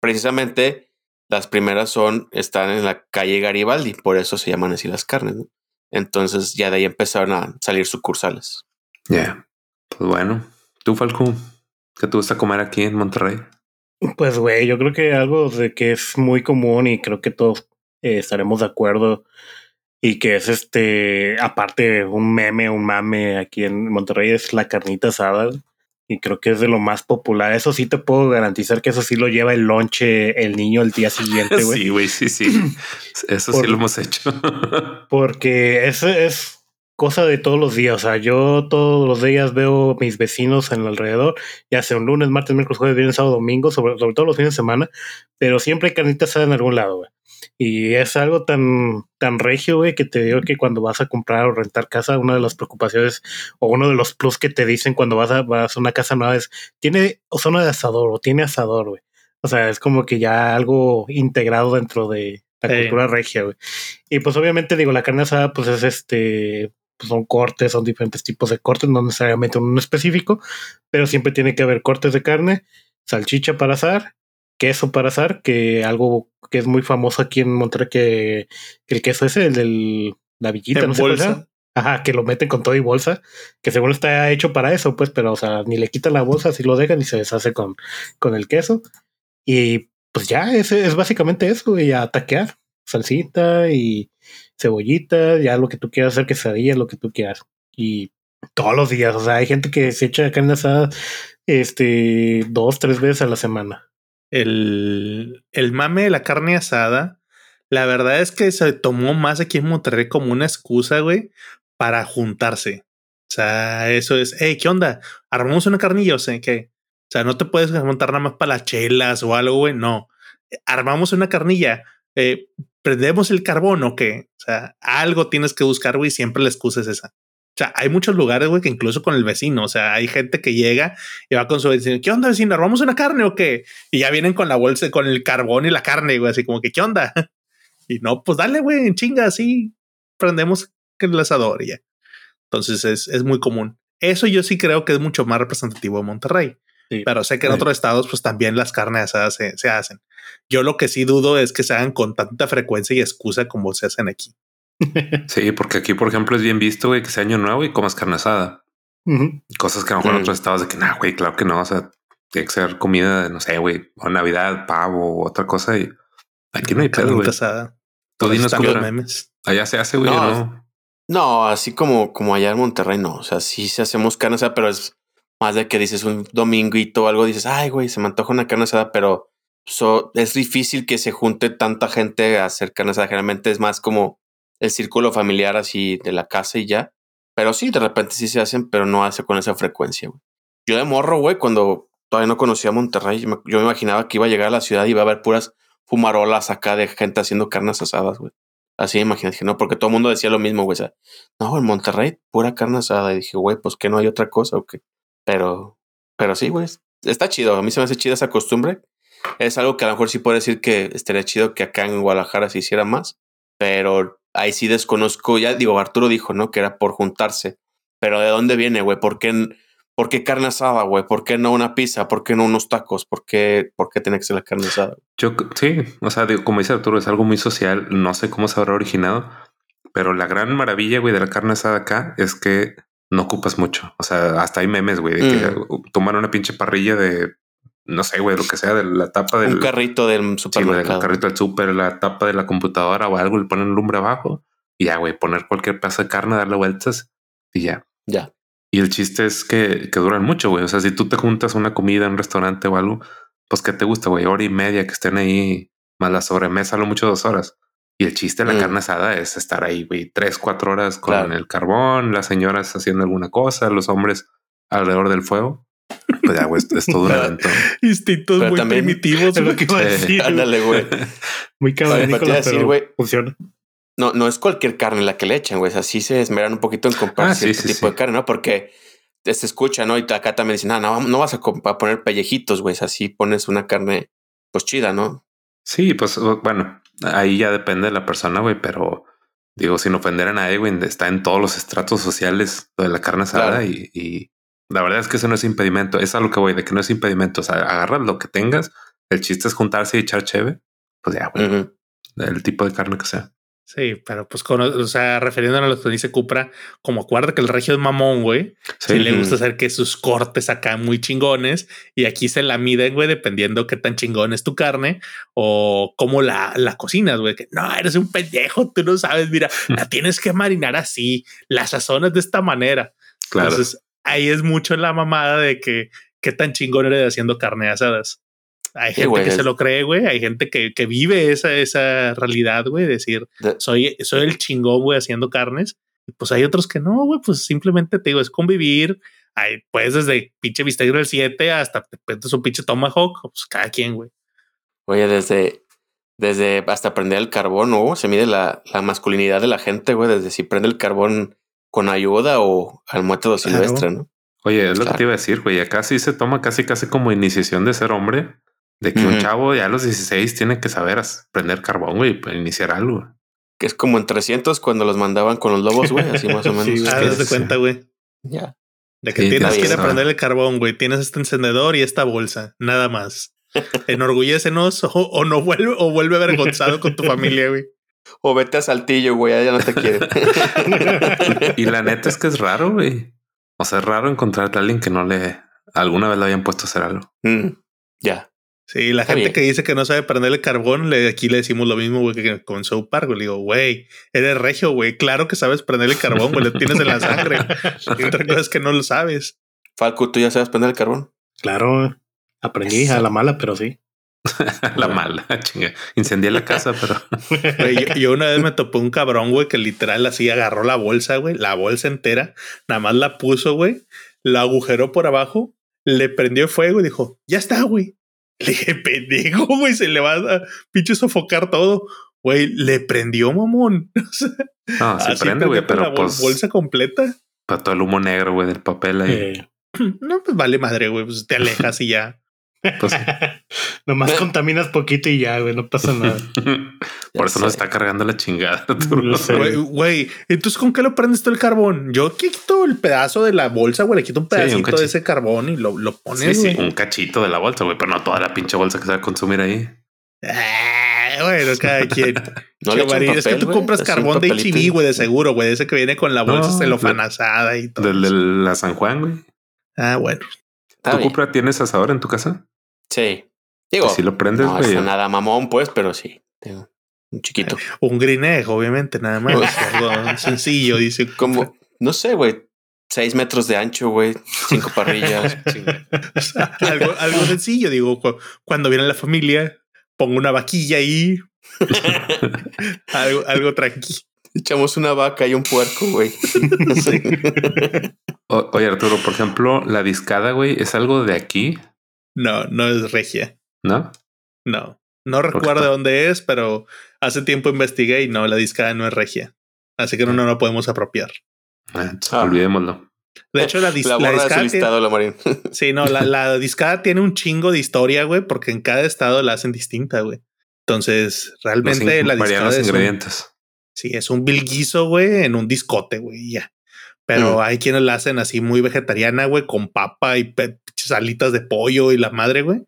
Precisamente las primeras son, están en la calle Garibaldi, por eso se llaman así las carnes, ¿no? Entonces ya de ahí empezaron a salir sucursales. Ya. Pues bueno, tú, Falco, ¿qué te gusta comer aquí en Monterrey? Pues, güey, yo creo que algo de que es muy común y creo que todos eh, estaremos de acuerdo y que es este, aparte un meme, un mame aquí en Monterrey es la carnita asada y creo que es de lo más popular. Eso sí te puedo garantizar que eso sí lo lleva el lonche el niño el día siguiente, güey. Sí, güey, sí, sí. Eso sí lo hemos hecho. Porque eso es cosa de todos los días. O sea, yo todos los días veo mis vecinos en el alrededor, ya sea un lunes, martes, miércoles, jueves, viernes, sábado, domingo, sobre, sobre todo los fines de semana, pero siempre hay carnita asada en algún lado, güey. Y es algo tan, tan regio, güey, que te digo que cuando vas a comprar o rentar casa, una de las preocupaciones o uno de los plus que te dicen cuando vas a, vas a una casa nueva es, tiene zona de asador o tiene asador, güey. O sea, es como que ya algo integrado dentro de la Sí. cultura regia, güey. Y pues obviamente digo, la carne asada pues es este, pues son cortes, son diferentes tipos de cortes, no necesariamente uno específico, pero siempre tiene que haber cortes de carne, salchicha para asar, queso para asar, que algo que es muy famoso aquí en Monterrey, que, que el queso ese, el del la villita, En no bolsa. Ajá, que lo meten con todo y bolsa, que según está hecho para eso, pues, pero o sea, ni le quitan la bolsa, así lo dejan y se deshace con, con el queso. Y pues ya, ese es básicamente eso, y a taquear, salsita y cebollita, ya lo que tú quieras hacer, quesadilla, lo que tú quieras. y todos los días. O sea, hay gente que se echa carne asada este dos, tres veces a la semana. El, el mame de la carne asada, la verdad es que se tomó más aquí en Monterrey como una excusa, güey, para juntarse. O sea, eso es, hey, ¿qué onda? Armamos una carnilla, o sea, que, o sea, no te puedes montar nada más para las chelas o algo, güey, no. Armamos una carnilla, eh, prendemos el carbón o qué. O sea, algo tienes que buscar, güey, siempre la excusa es esa. O sea, hay muchos lugares, güey, que incluso con el vecino, o sea, hay gente que llega y va con su vecino, ¿qué onda, vecino? ¿Armamos una carne o qué? Y ya vienen con la bolsa, con el carbón y la carne, güey, así como que, ¿qué onda? Y no, pues dale, güey, en chinga, así prendemos el asador y ya. Entonces es, es muy común. Eso yo sí creo que es mucho más representativo de Monterrey. Sí. Pero sé que en otros estados, pues también las carnes asadas se, se hacen. Yo lo que sí dudo es que se hagan con tanta frecuencia y excusa como se hacen aquí. Sí, porque aquí, por ejemplo, es bien visto, güey, que sea año nuevo y comas carne asada. Ujú. Cosas que a lo mejor en otros estados de que, nah, güey, claro que no. O sea, tiene que ser comida, de, no sé, güey, o Navidad, pavo o otra cosa. Y aquí no hay pedo, güey. asada. Tú dinos memes. Allá se hace, güey, No, ¿o ¿no? No, así como, como allá en Monterrey, no. O sea, sí se hacemos carne asada, pero es más de que dices un dominguito o algo, dices, ay, güey, se me antoja una carne asada, pero so- es difícil que se junte tanta gente a hacer carne asada. Generalmente es más como el círculo familiar así de la casa y ya. Pero sí, de repente sí se hacen, pero no hace con esa frecuencia, güey. Yo de morro, güey, cuando todavía no conocía Monterrey, yo me, imaginaba que iba a llegar a la ciudad y iba a haber puras fumarolas acá de gente haciendo carnes asadas, güey. Así dije, no, porque todo el mundo decía lo mismo, güey. O sea, no, en Monterrey, pura carne asada. Y dije, güey, pues que no hay otra cosa o qué. Pero, pero sí, güey, está chido. A mí se me hace chida esa costumbre. Es algo que a lo mejor sí puedo decir que estaría chido que acá en Guadalajara se hiciera más. Pero ahí sí desconozco. Ya digo, Arturo dijo, ¿no? Que era por juntarse. Pero ¿de dónde viene, güey? ¿Por qué, ¿Por qué carne asada, güey? ¿Por qué no una pizza? ¿Por qué no unos tacos? ¿Por qué, por qué tiene que ser la carne asada? Yo sí, o sea, digo, como dice Arturo, es algo muy social. No sé cómo se habrá originado, pero la gran maravilla, güey, de la carne asada acá es que no ocupas mucho. O sea, hasta hay memes, güey, de que Mm. toman una pinche parrilla de no sé, güey, lo que sea de la tapa del Un carrito del sí, supermercado. el carrito del súper, la tapa de la computadora o algo, le ponen lumbre abajo y ya, güey, poner cualquier pedazo de carne, darle vueltas y ya. ya. Y el chiste es que, que duran mucho, güey. O sea, si tú te juntas una comida en un restaurante o algo, pues que te gusta, güey, hora y media que estén ahí, más la sobremesa, lo mucho dos horas. Y el chiste de la Mm. carne asada es estar ahí, güey, tres, cuatro horas con Claro. el carbón, las señoras haciendo alguna cosa, los hombres alrededor del fuego. Pues ya, güey, es, es todo un evento. Instintos Pero muy también- primitivos. Es lo que iba a decir. Ándale, güey. Muy pero güey. funciona. No, no es cualquier carne la que le echan, güey. Así se esmeran un poquito en comprar Ah, sí, cierto sí, tipo sí. de carne, ¿no? Porque se escucha, ¿no? Y acá también dicen, ah, no, no vas a, poner pellejitos, güey. Así pones una carne, pues chida, ¿no? Sí, pues bueno, ahí ya depende de la persona, güey, pero digo, sin ofender a nadie, güey, está en todos los estratos sociales lo de la carne asada Claro. y, y la verdad es que eso no es impedimento. Es a lo que voy, de que no es impedimento. O sea, agarras lo que tengas. El chiste es juntarse y echar cheve. Pues ya, güey, Ujú. el tipo de carne que sea. Sí, pero pues, con, o sea, refiriéndonos a lo que dice Cupra, como acuerda que el regio es mamón, güey. Sí, Sí, le gusta hacer que sus cortes acá muy chingones y aquí se la miden, güey, dependiendo qué tan chingón es tu carne o cómo la, la cocinas, güey. Que no, eres un pendejo, tú no sabes, mira, la tienes que marinar así, la sazonas de esta manera. claro. Entonces ahí es mucho la mamada de que qué tan chingón eres haciendo carne asadas. Hay Sí, gente güey, que es- se lo cree, güey. Hay gente que, que vive esa, esa realidad, güey. Decir, De- soy, soy el chingón, güey, haciendo carnes. Y pues hay otros que no, güey. Pues simplemente te digo, es convivir. Hay, pues desde pinche bistec del 7 hasta te un pinche tomahawk. Pues cada quien, güey. Oye, desde, desde hasta prender el carbón, ¿no? Se mide la, la masculinidad de la gente, güey, desde si prende el carbón con ayuda o al método Claro. silvestre, ¿no? Oye, es lo que te iba a decir, güey. Acá sí se toma casi, casi como iniciación de ser hombre. De que un chavo ya a los 16 tiene que saber as- prender carbón, güey, para iniciar algo. Que es como en 300 cuando los mandaban con los lobos, güey, así más o menos. Sí. Ah, de cuenta, güey. Ya. De que Sí, tienes que ir a prender el carbón, güey. Tienes este encendedor y esta bolsa. Nada más. Enorgullécenos o, o no vuelve o vuelve avergonzado con tu familia, güey. O vete a Saltillo, güey, ya no te quieren. Y la neta es que es raro, güey. O sea, es raro encontrarte a alguien que no le alguna vez le habían puesto a hacer algo. Mm, ya. Sí, la Está gente bien. que dice que no sabe prender el carbón, le, aquí le decimos lo mismo, güey, que con South Park, güey. Le digo, güey, eres regio, güey. Claro que sabes prender el carbón, güey. Lo tienes en la sangre. Y otra cosa es que no lo sabes. Falco, ¿tú ya sabes prender el carbón? Claro, aprendí Eso. a la mala, pero sí. La mala, chinga. Incendié la casa, pero yo, yo una vez me topé un cabrón, güey, que literal así agarró la bolsa, güey, la bolsa entera, nada más la puso, güey, la agujeró por abajo, le prendió fuego y dijo, ya está, güey. Le dije, pendejo, güey, se le va a pinche sofocar todo. Güey, le prendió, mamón. No, así prende, güey, pero la bol- pues bolsa completa. para todo el humo negro, güey, del papel ahí. Eh, No, pues vale madre, güey, pues te alejas y ya. Pues nomás contaminas poquito y ya, güey, no pasa nada. por eso nos está cargando la chingada. Güey, entonces ¿con qué lo prendes tú el carbón? Yo quito el pedazo de la bolsa, güey, le quito un pedacito de ese carbón y lo, lo Sí, pones, sí, güey. un cachito de la bolsa, güey, pero no toda la pinche bolsa que se va a consumir ahí. Ah, bueno, cada quien. No le es que tú compras carbón de. HB, güey, de seguro, güey, ese que viene con la bolsa No, celofanazada y todo. Del de la San Juan, güey. Ah, bueno. ¿Tú. Cupra, tienes asador en tu casa? Sí. Digo, Si lo prendes, no es nada mamón, pues, pero sí. Tengo un chiquito. Un green egg, obviamente, nada más. algo sencillo, dice. Como, no sé, güey. Seis metros de ancho, güey. Cinco parrillas. chinga. O sea, algo, algo sencillo, digo, cu- cuando viene la familia, pongo una vaquilla ahí. algo, algo tranquilo. Echamos una vaca y un puerco, güey. Sí. Oye, Arturo, por ejemplo, la discada, güey, es algo de aquí, No, no es regia. ¿no? No. No recuerdo de dónde es, pero hace tiempo investigué y no, la discada no es regia. Así que no, no lo podemos apropiar. Ah, Ah. olvidémoslo. De hecho, la, dis- La la borra de su discada tiene- listado, la Marín. Sí, no, la, la discada tiene un chingo de historia, güey, porque en cada estado la hacen distinta, güey. Entonces, realmente la discada los es un, ingredientes. sí, es un bilguizo, güey, en un discote, güey, ya. Pero Mm. hay quienes la hacen así muy vegetariana, güey, con papa y pe- pinches alitas de pollo y la madre, güey.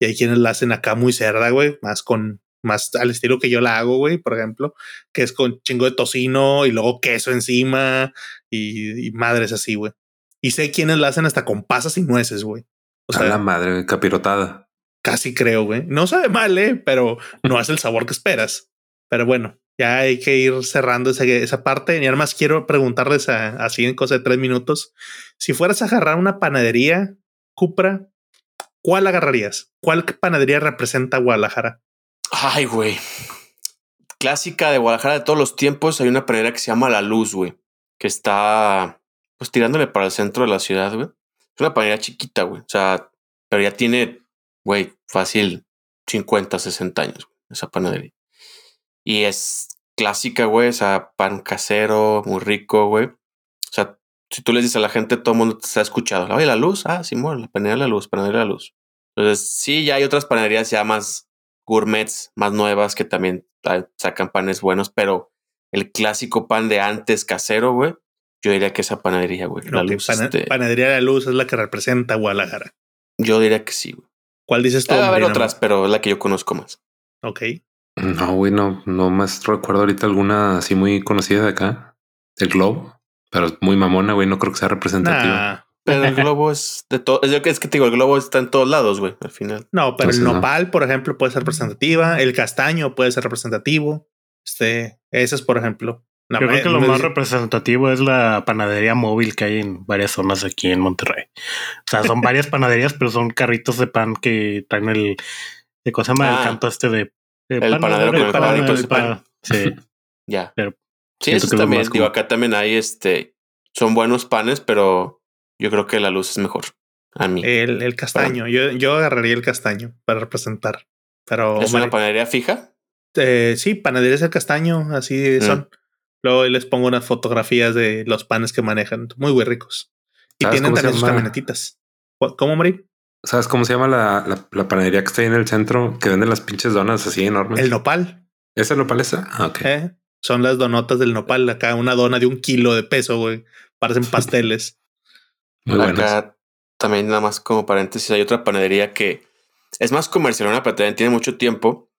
Y hay quienes la hacen acá muy cerda, güey, más con, más al estilo que yo la hago, güey, por ejemplo, que es con chingo de tocino y luego queso encima y, y madres así, güey. Y sé quienes la hacen hasta con pasas y nueces, güey. O a la sea, madre, capirotada. casi creo, güey. No sabe mal, eh, pero no es el sabor que esperas. Pero bueno, ya hay que ir cerrando esa, esa parte. Y nada más quiero preguntarles a- así en cosa de tres minutos. Si fueras a agarrar una panadería, Cupra, ¿cuál agarrarías? ¿Cuál panadería representa Guadalajara? Ay, güey. Clásica de Guadalajara de todos los tiempos. Hay una panadería que se llama La Luz, güey. Que está, pues, tirándole para el centro de la ciudad, güey. Es una panadería chiquita, güey. O sea, pero ya tiene, güey, fácil 50, 60 años, güey, esa panadería. Y es clásica, güey. O sea, pan casero, muy rico, güey. Si tú le dices a la gente, todo el mundo te está escuchando. Oye, La Luz. Ah, Simón, la panadería La Luz, panadería La Luz. Entonces, sí, ya hay otras panaderías ya más gourmets, más nuevas que también sacan panes buenos, pero el clásico pan de antes casero, güey, yo diría que esa panadería, güey. La luz, pana- este, Panadería de la Luz es la que representa a Guadalajara. yo diría que sí, güey. ¿Cuál dices tú? Debe haber Marino? otras, pero es la que yo conozco más. Ok. No, güey, no, no más recuerdo ahorita alguna así muy conocida de acá, del Globo, pero es muy mamona, güey, no creo que sea representativa. Nah. Pero el globo es de todo. Es que es que te digo, el globo está en todos lados, güey, al final. No, pero el no. nopal, por ejemplo, puede ser representativa. El castaño puede ser representativo. Este, ese es, por ejemplo. Yo creo que lo más representativo es la panadería móvil que hay en varias zonas aquí en Monterrey. O sea, son varias panaderías, pero son carritos de pan que traen el. ¿De cosa llama? Ah. el canto este de. de El panadero con el pan y todo el ese pan. pan. Sí. Ya. Pero sí, siento eso es también. más Digo, acá también hay este. Son buenos panes, pero yo creo que la luz es mejor. A mí. El, el castaño. Yo, yo agarraría el castaño para representar. Pero ¿Es una panadería fija? eh, sí, panadería es el castaño. Así Mm. son. Luego les pongo unas fotografías de los panes que manejan. Muy, muy ricos. Y ¿Sabes tienen también sus camionetitas. ¿Cu- ¿Cómo, Mari? ¿Sabes cómo se llama la, la, la panadería que está ahí en el centro que vende las pinches donas así enormes? El nopal. ¿Esa lo palesa? Ah, ok. ¿eh? Son las donotas del nopal. Acá una dona de un kilo de peso, güey. Parecen pasteles. Muy buenas. Acá también nada más como paréntesis, hay otra panadería que es más comercial, una panadería tiene mucho tiempo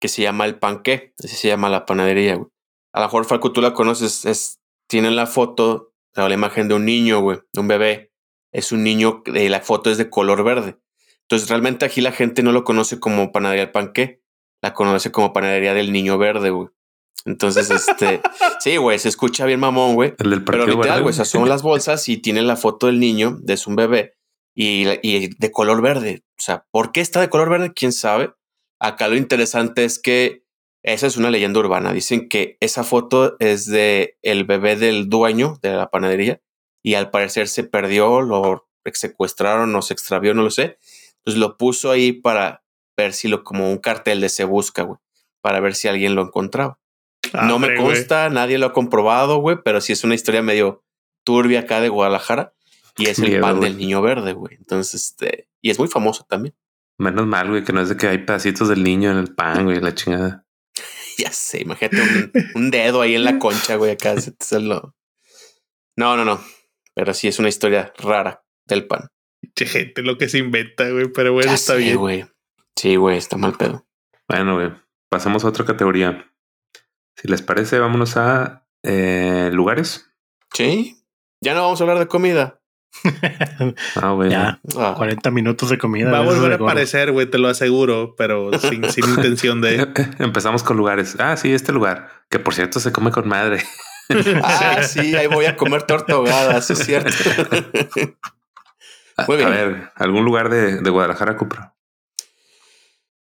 que se llama El Panqué, así se llama la panadería, güey. A lo mejor Falco tú la conoces, es tienen la foto, o la imagen de un niño, güey, de un bebé. Es un niño, eh, la foto es de color verde. Entonces, realmente aquí la gente no lo conoce como panadería del panque, la conoce como panadería del niño verde, güey. Entonces, este, sí, güey, se escucha bien mamón, güey. El del Pero literal, güey, esas son las bolsas y tiene la foto del niño, de su bebé, y, y de color verde. O sea, ¿por qué está de color verde? ¿Quién sabe? Acá lo interesante es que esa es una leyenda urbana. Dicen que esa foto es de el bebé del dueño de la panadería y al parecer se perdió, lo secuestraron o se extravió, no lo sé. Entonces lo puso ahí para ver si lo, como un cartel de se busca, güey, para ver si alguien lo encontraba. No me consta, nadie lo ha comprobado, güey, pero sí es una historia medio turbia acá de Guadalajara y es el Miedo, pan del niño verde, güey. Entonces, este, y es muy famoso también. Menos mal, güey, que no es de que hay pedacitos del niño en el pan, güey, la chingada. Ya sé, imagínate un, un dedo ahí en la concha, güey, acá. se te sale lo- No, no, no. Pero sí es una historia rara del pan. Che, gente, lo que se inventa, güey, pero bueno, Ya está sé, bien. güey. Sí, güey, está mal pedo. Bueno, güey, pasamos a otra categoría. Si les parece, vámonos a eh, lugares. Sí. Ya no vamos a hablar de comida. Ah, güey. ya, Ah, 40 minutos de comida. Va a volver a aparecer, güey, te lo aseguro, pero sin, sin intención de. Empezamos con lugares. Ah, sí, este lugar, que por cierto se come con madre. Ah, sí, ahí voy a comer torta ahogada, sí es cierto. A, Muy bien. a ver, algún lugar de, de Guadalajara, Cupra.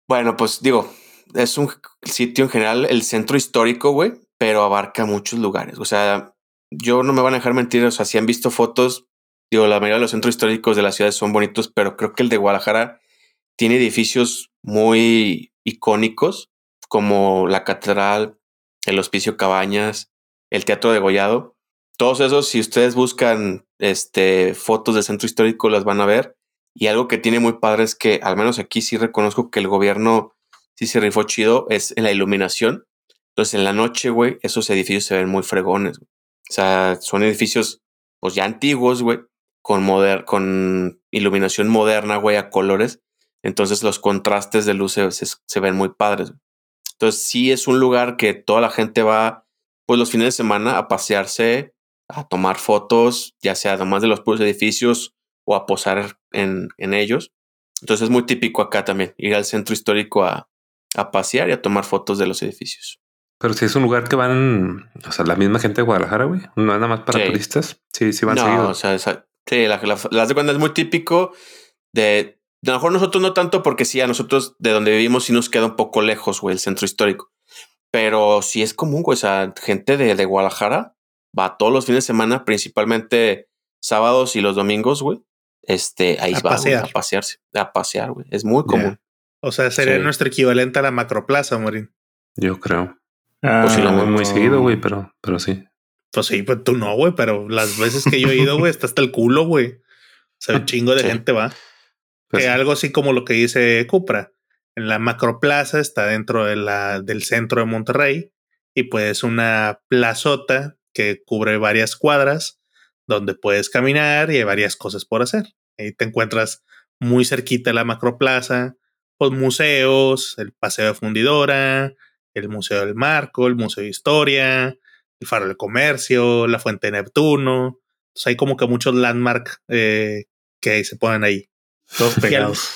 bueno, pues digo, es un sitio en general, el centro histórico, güey, pero abarca muchos lugares. O sea, yo no me van a dejar mentir, o sea, si han visto fotos, digo, la mayoría de los centros históricos de las ciudades son bonitos, pero creo que el de Guadalajara tiene edificios muy icónicos, como la catedral, el hospicio Cabañas, el Teatro de Gollado. Todos esos, si ustedes buscan este, fotos del centro histórico, las van a ver. Y algo que tiene muy padre es que, al menos aquí sí reconozco que el gobierno sí se rifó chido, es en la iluminación. Entonces, en la noche, güey, esos edificios se ven muy fregones. güey. O sea, son edificios, pues ya antiguos, güey, con, con iluminación moderna, güey, a colores. Entonces, los contrastes de luces se, se ven muy padres. güey. Entonces, sí es un lugar que toda la gente va, pues los fines de semana a pasearse, a tomar fotos, ya sea además de los puros edificios o a posar en, en ellos. Entonces es muy típico acá también, ir al centro histórico a, a pasear y a tomar fotos de los edificios. Pero si es un lugar que van, o sea, la misma gente de Guadalajara, güey. No es nada más para Sí. turistas. Sí, sí van no, seguido. o sea, esa- sí, la, de cuenta es muy típico de, de a lo mejor nosotros no tanto porque sí, a nosotros de donde vivimos sí nos queda un poco lejos, güey, el centro histórico. Pero sí es común, güey, o sea, gente de, de Guadalajara va todos los fines de semana, principalmente sábados y los domingos, güey. Este, ahí A va, güey, a pasear. pasearse, a pasear, güey. Es muy común. O sea, sería Sí. nuestro equivalente a la macroplaza, Morín. Yo creo. Ah, Pues sí, lo voy muy seguido, güey, pero, pero sí. Pues sí, pues tú no, güey, pero las veces que yo he ido, güey, está hasta el culo, güey. O sea, un chingo de Sí. gente va. Pues que sí. algo así como lo que dice Cupra. En la macroplaza está dentro de la, del centro de Monterrey y pues una plazota que cubre varias cuadras donde puedes caminar y hay varias cosas por hacer. Ahí te encuentras muy cerquita de la macroplaza, pues museos, el Paseo de Fundidora, el Museo del Marco, el Museo de Historia, el Faro del Comercio, la Fuente de Neptuno. Entonces hay como que muchos landmarks eh, que se ponen ahí. Todos Y al- pegados.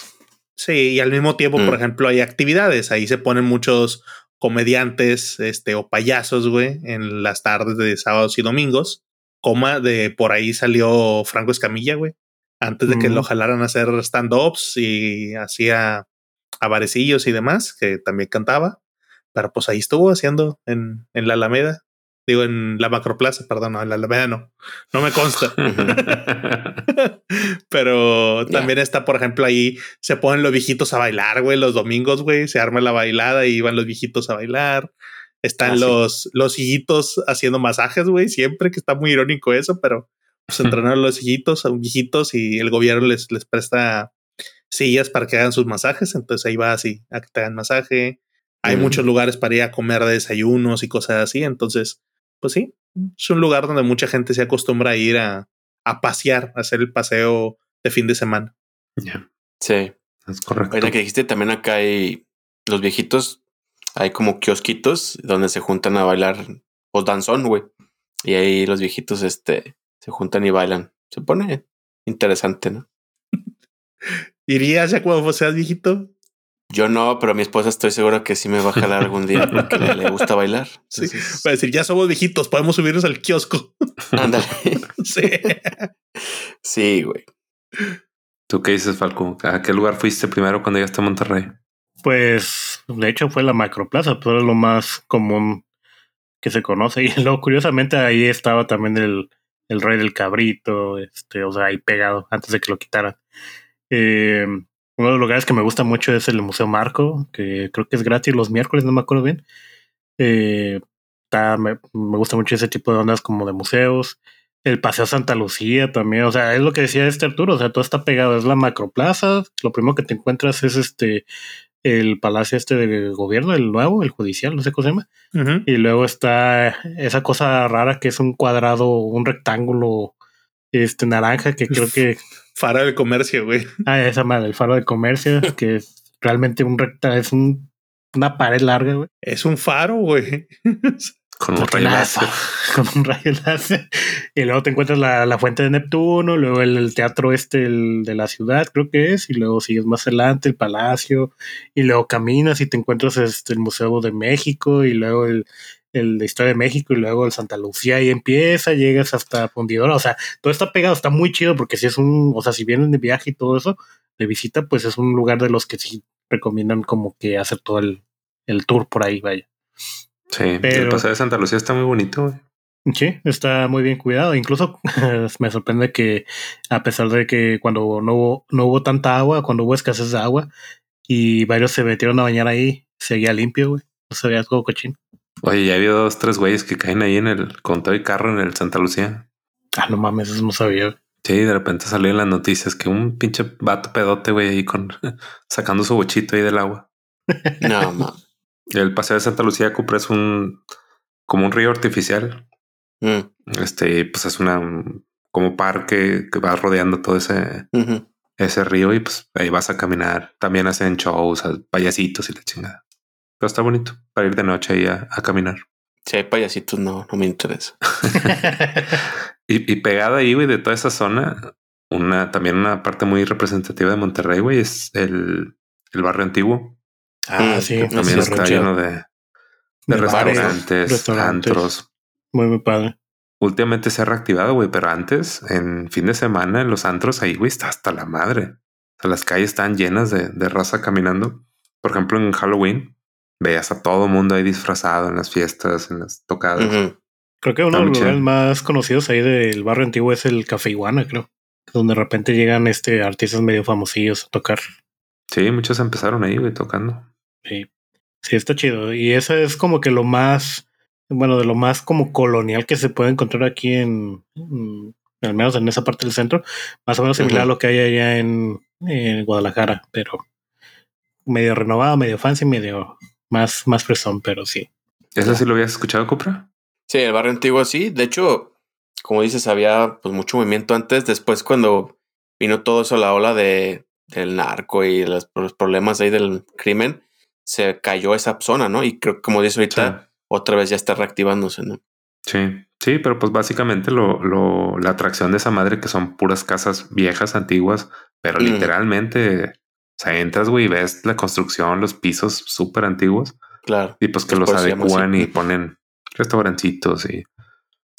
Sí, y al mismo tiempo, Mm. por ejemplo, hay actividades. Ahí se ponen muchos comediantes este, o payasos, güey, en las tardes de sábados y domingos. Coma de por ahí salió Franco Escamilla, güey, antes de que Mm. lo jalaran a hacer stand-ups y hacía a barecillos y demás, que también cantaba. Pero pues ahí estuvo haciendo en, en la Alameda. Digo, en la Macroplaza, perdón, no, en la Alameda no. No me consta. Pero también está, por ejemplo, ahí se ponen los viejitos a bailar, güey, los domingos, güey, se arma la bailada y van los viejitos a bailar. Están Ah, sí. los, los hijitos haciendo masajes, güey, siempre que está muy irónico eso, pero pues entrenan los hijitos a viejitos y el gobierno les, les presta sillas para que hagan sus masajes. Entonces ahí va así, a que te hagan masaje. Hay Mm. muchos lugares para ir a comer desayunos y cosas así. Entonces, pues sí, es un lugar donde mucha gente se acostumbra a ir a, a pasear, a hacer el paseo de fin de semana. Sí. es correcto. Ahorita que dijiste, también acá hay los viejitos, hay como kiosquitos donde se juntan a bailar o danzón, güey. Y ahí los viejitos, este, se juntan y bailan. Se pone interesante, ¿no? ¿Irías ya cuando seas viejito? Yo no, pero mi esposa estoy seguro que sí me va a jalar algún día porque le, le gusta bailar. Sí, para decir, ya somos viejitos, podemos subirnos al kiosco. Ándale. sí. Sí, güey. ¿Tú qué dices, Falco? ¿A qué lugar fuiste primero cuando llegaste a Monterrey? Pues, de hecho, fue la Macroplaza, pero es lo más común que se conoce. Y luego, curiosamente, ahí estaba también el, el Rey del Cabrito, este, o sea, ahí pegado, antes de que lo quitaran. Eh, uno de los lugares que me gusta mucho es el Museo Marco, que creo que es gratis los miércoles, no me acuerdo bien. Eh, está, me, me, gusta mucho ese tipo de ondas como de museos. El Paseo Santa Lucía también, o sea, es lo que decía este Arturo, o sea, todo está pegado, es la macroplaza, lo primero que te encuentras es este, el palacio este de gobierno, el nuevo, el judicial, no sé cómo se llama. Uh -huh. Y luego está esa cosa rara que es un cuadrado, un rectángulo este naranja que creo que faro de comercio, güey. Ah, esa madre, el faro de comercio, que es realmente un recta, es un, una pared larga, güey. Es un faro, güey. Con un rayo láser. Con un rayo láser. Y luego te encuentras la, la fuente de Neptuno, luego el, el, teatro este el de la ciudad, creo que es, y luego sigues más adelante, el palacio, y luego caminas y te encuentras este, el Museo de México, y luego el, el de Historia de México y luego el Santa Lucía y empieza, llegas hasta Fundidora, o sea, todo está pegado, está muy chido porque si es un, o sea, si vienen de viaje y todo eso, de visita, pues es un lugar de los que sí recomiendan como que hacer todo el, el tour por ahí, vaya. Sí, pero el paseo de Santa Lucía está muy bonito, güey. Sí, está muy bien cuidado. Incluso me sorprende que a pesar de que cuando no hubo, no hubo tanta agua, cuando hubo escasez de agua y varios se metieron a bañar ahí, seguía limpio, güey. No se veía todo cochino. Oye, ya había dos, tres güeyes que caen ahí en el, con todo el carro en el Santa Lucía. Ah, no mames, eso no sabía. Sí, de repente salió en las noticias que un pinche vato pedote, güey, ahí con sacando su bochito ahí del agua. No, mames. El paseo de Santa Lucía Cupra es un como un río artificial. Mm. Este, pues es una como parque que va rodeando todo ese, uh -huh. ese río y pues ahí vas a caminar. También hacen shows, payasitos y la chingada. Pero está bonito para ir de noche ahí a, a caminar. Si hay payasitos, no, no me interesa. y, y pegada ahí, güey, de toda esa zona, una también una parte muy representativa de Monterrey, güey, es el, el barrio antiguo. Ah, sí. También está lleno de, de, de restaurantes, restaurantes, antros. Muy, muy padre. Últimamente se ha reactivado, güey, pero antes, en fin de semana, en los antros ahí, güey, está hasta la madre. O sea, las calles están llenas de, de raza caminando. Por ejemplo, en Halloween, veías a todo mundo ahí disfrazado en las fiestas, en las tocadas. Uh -huh. Creo que uno de los lugares más conocidos ahí del barrio antiguo es el Café Iguana, creo. Donde de repente llegan este artistas medio famosillos a tocar. Sí, muchos empezaron ahí, güey, tocando. Sí. Sí, está chido. Y eso es como que lo más, bueno, de lo más como colonial que se puede encontrar aquí en, en al menos en esa parte del centro. Más o menos similar uh -huh. a lo que hay allá en, en Guadalajara, pero medio renovado, medio fancy, medio más, más fresón, pero sí. ¿Eso sí lo habías escuchado, Cupra? Sí, el barrio antiguo sí. De hecho, como dices, había pues mucho movimiento antes. Después, cuando vino todo eso, la ola de, del narco y los, los problemas ahí del crimen, se cayó esa zona, ¿no? Y creo que, como dices ahorita, sí. otra vez ya está reactivándose, ¿no? Sí, sí, pero pues básicamente lo, lo, la atracción de esa madre que son puras casas viejas, antiguas, pero mm. literalmente, sea, entras, güey, y ves la construcción, los pisos súper antiguos. Claro. Y pues que los adecúan y ponen restaurancitos y,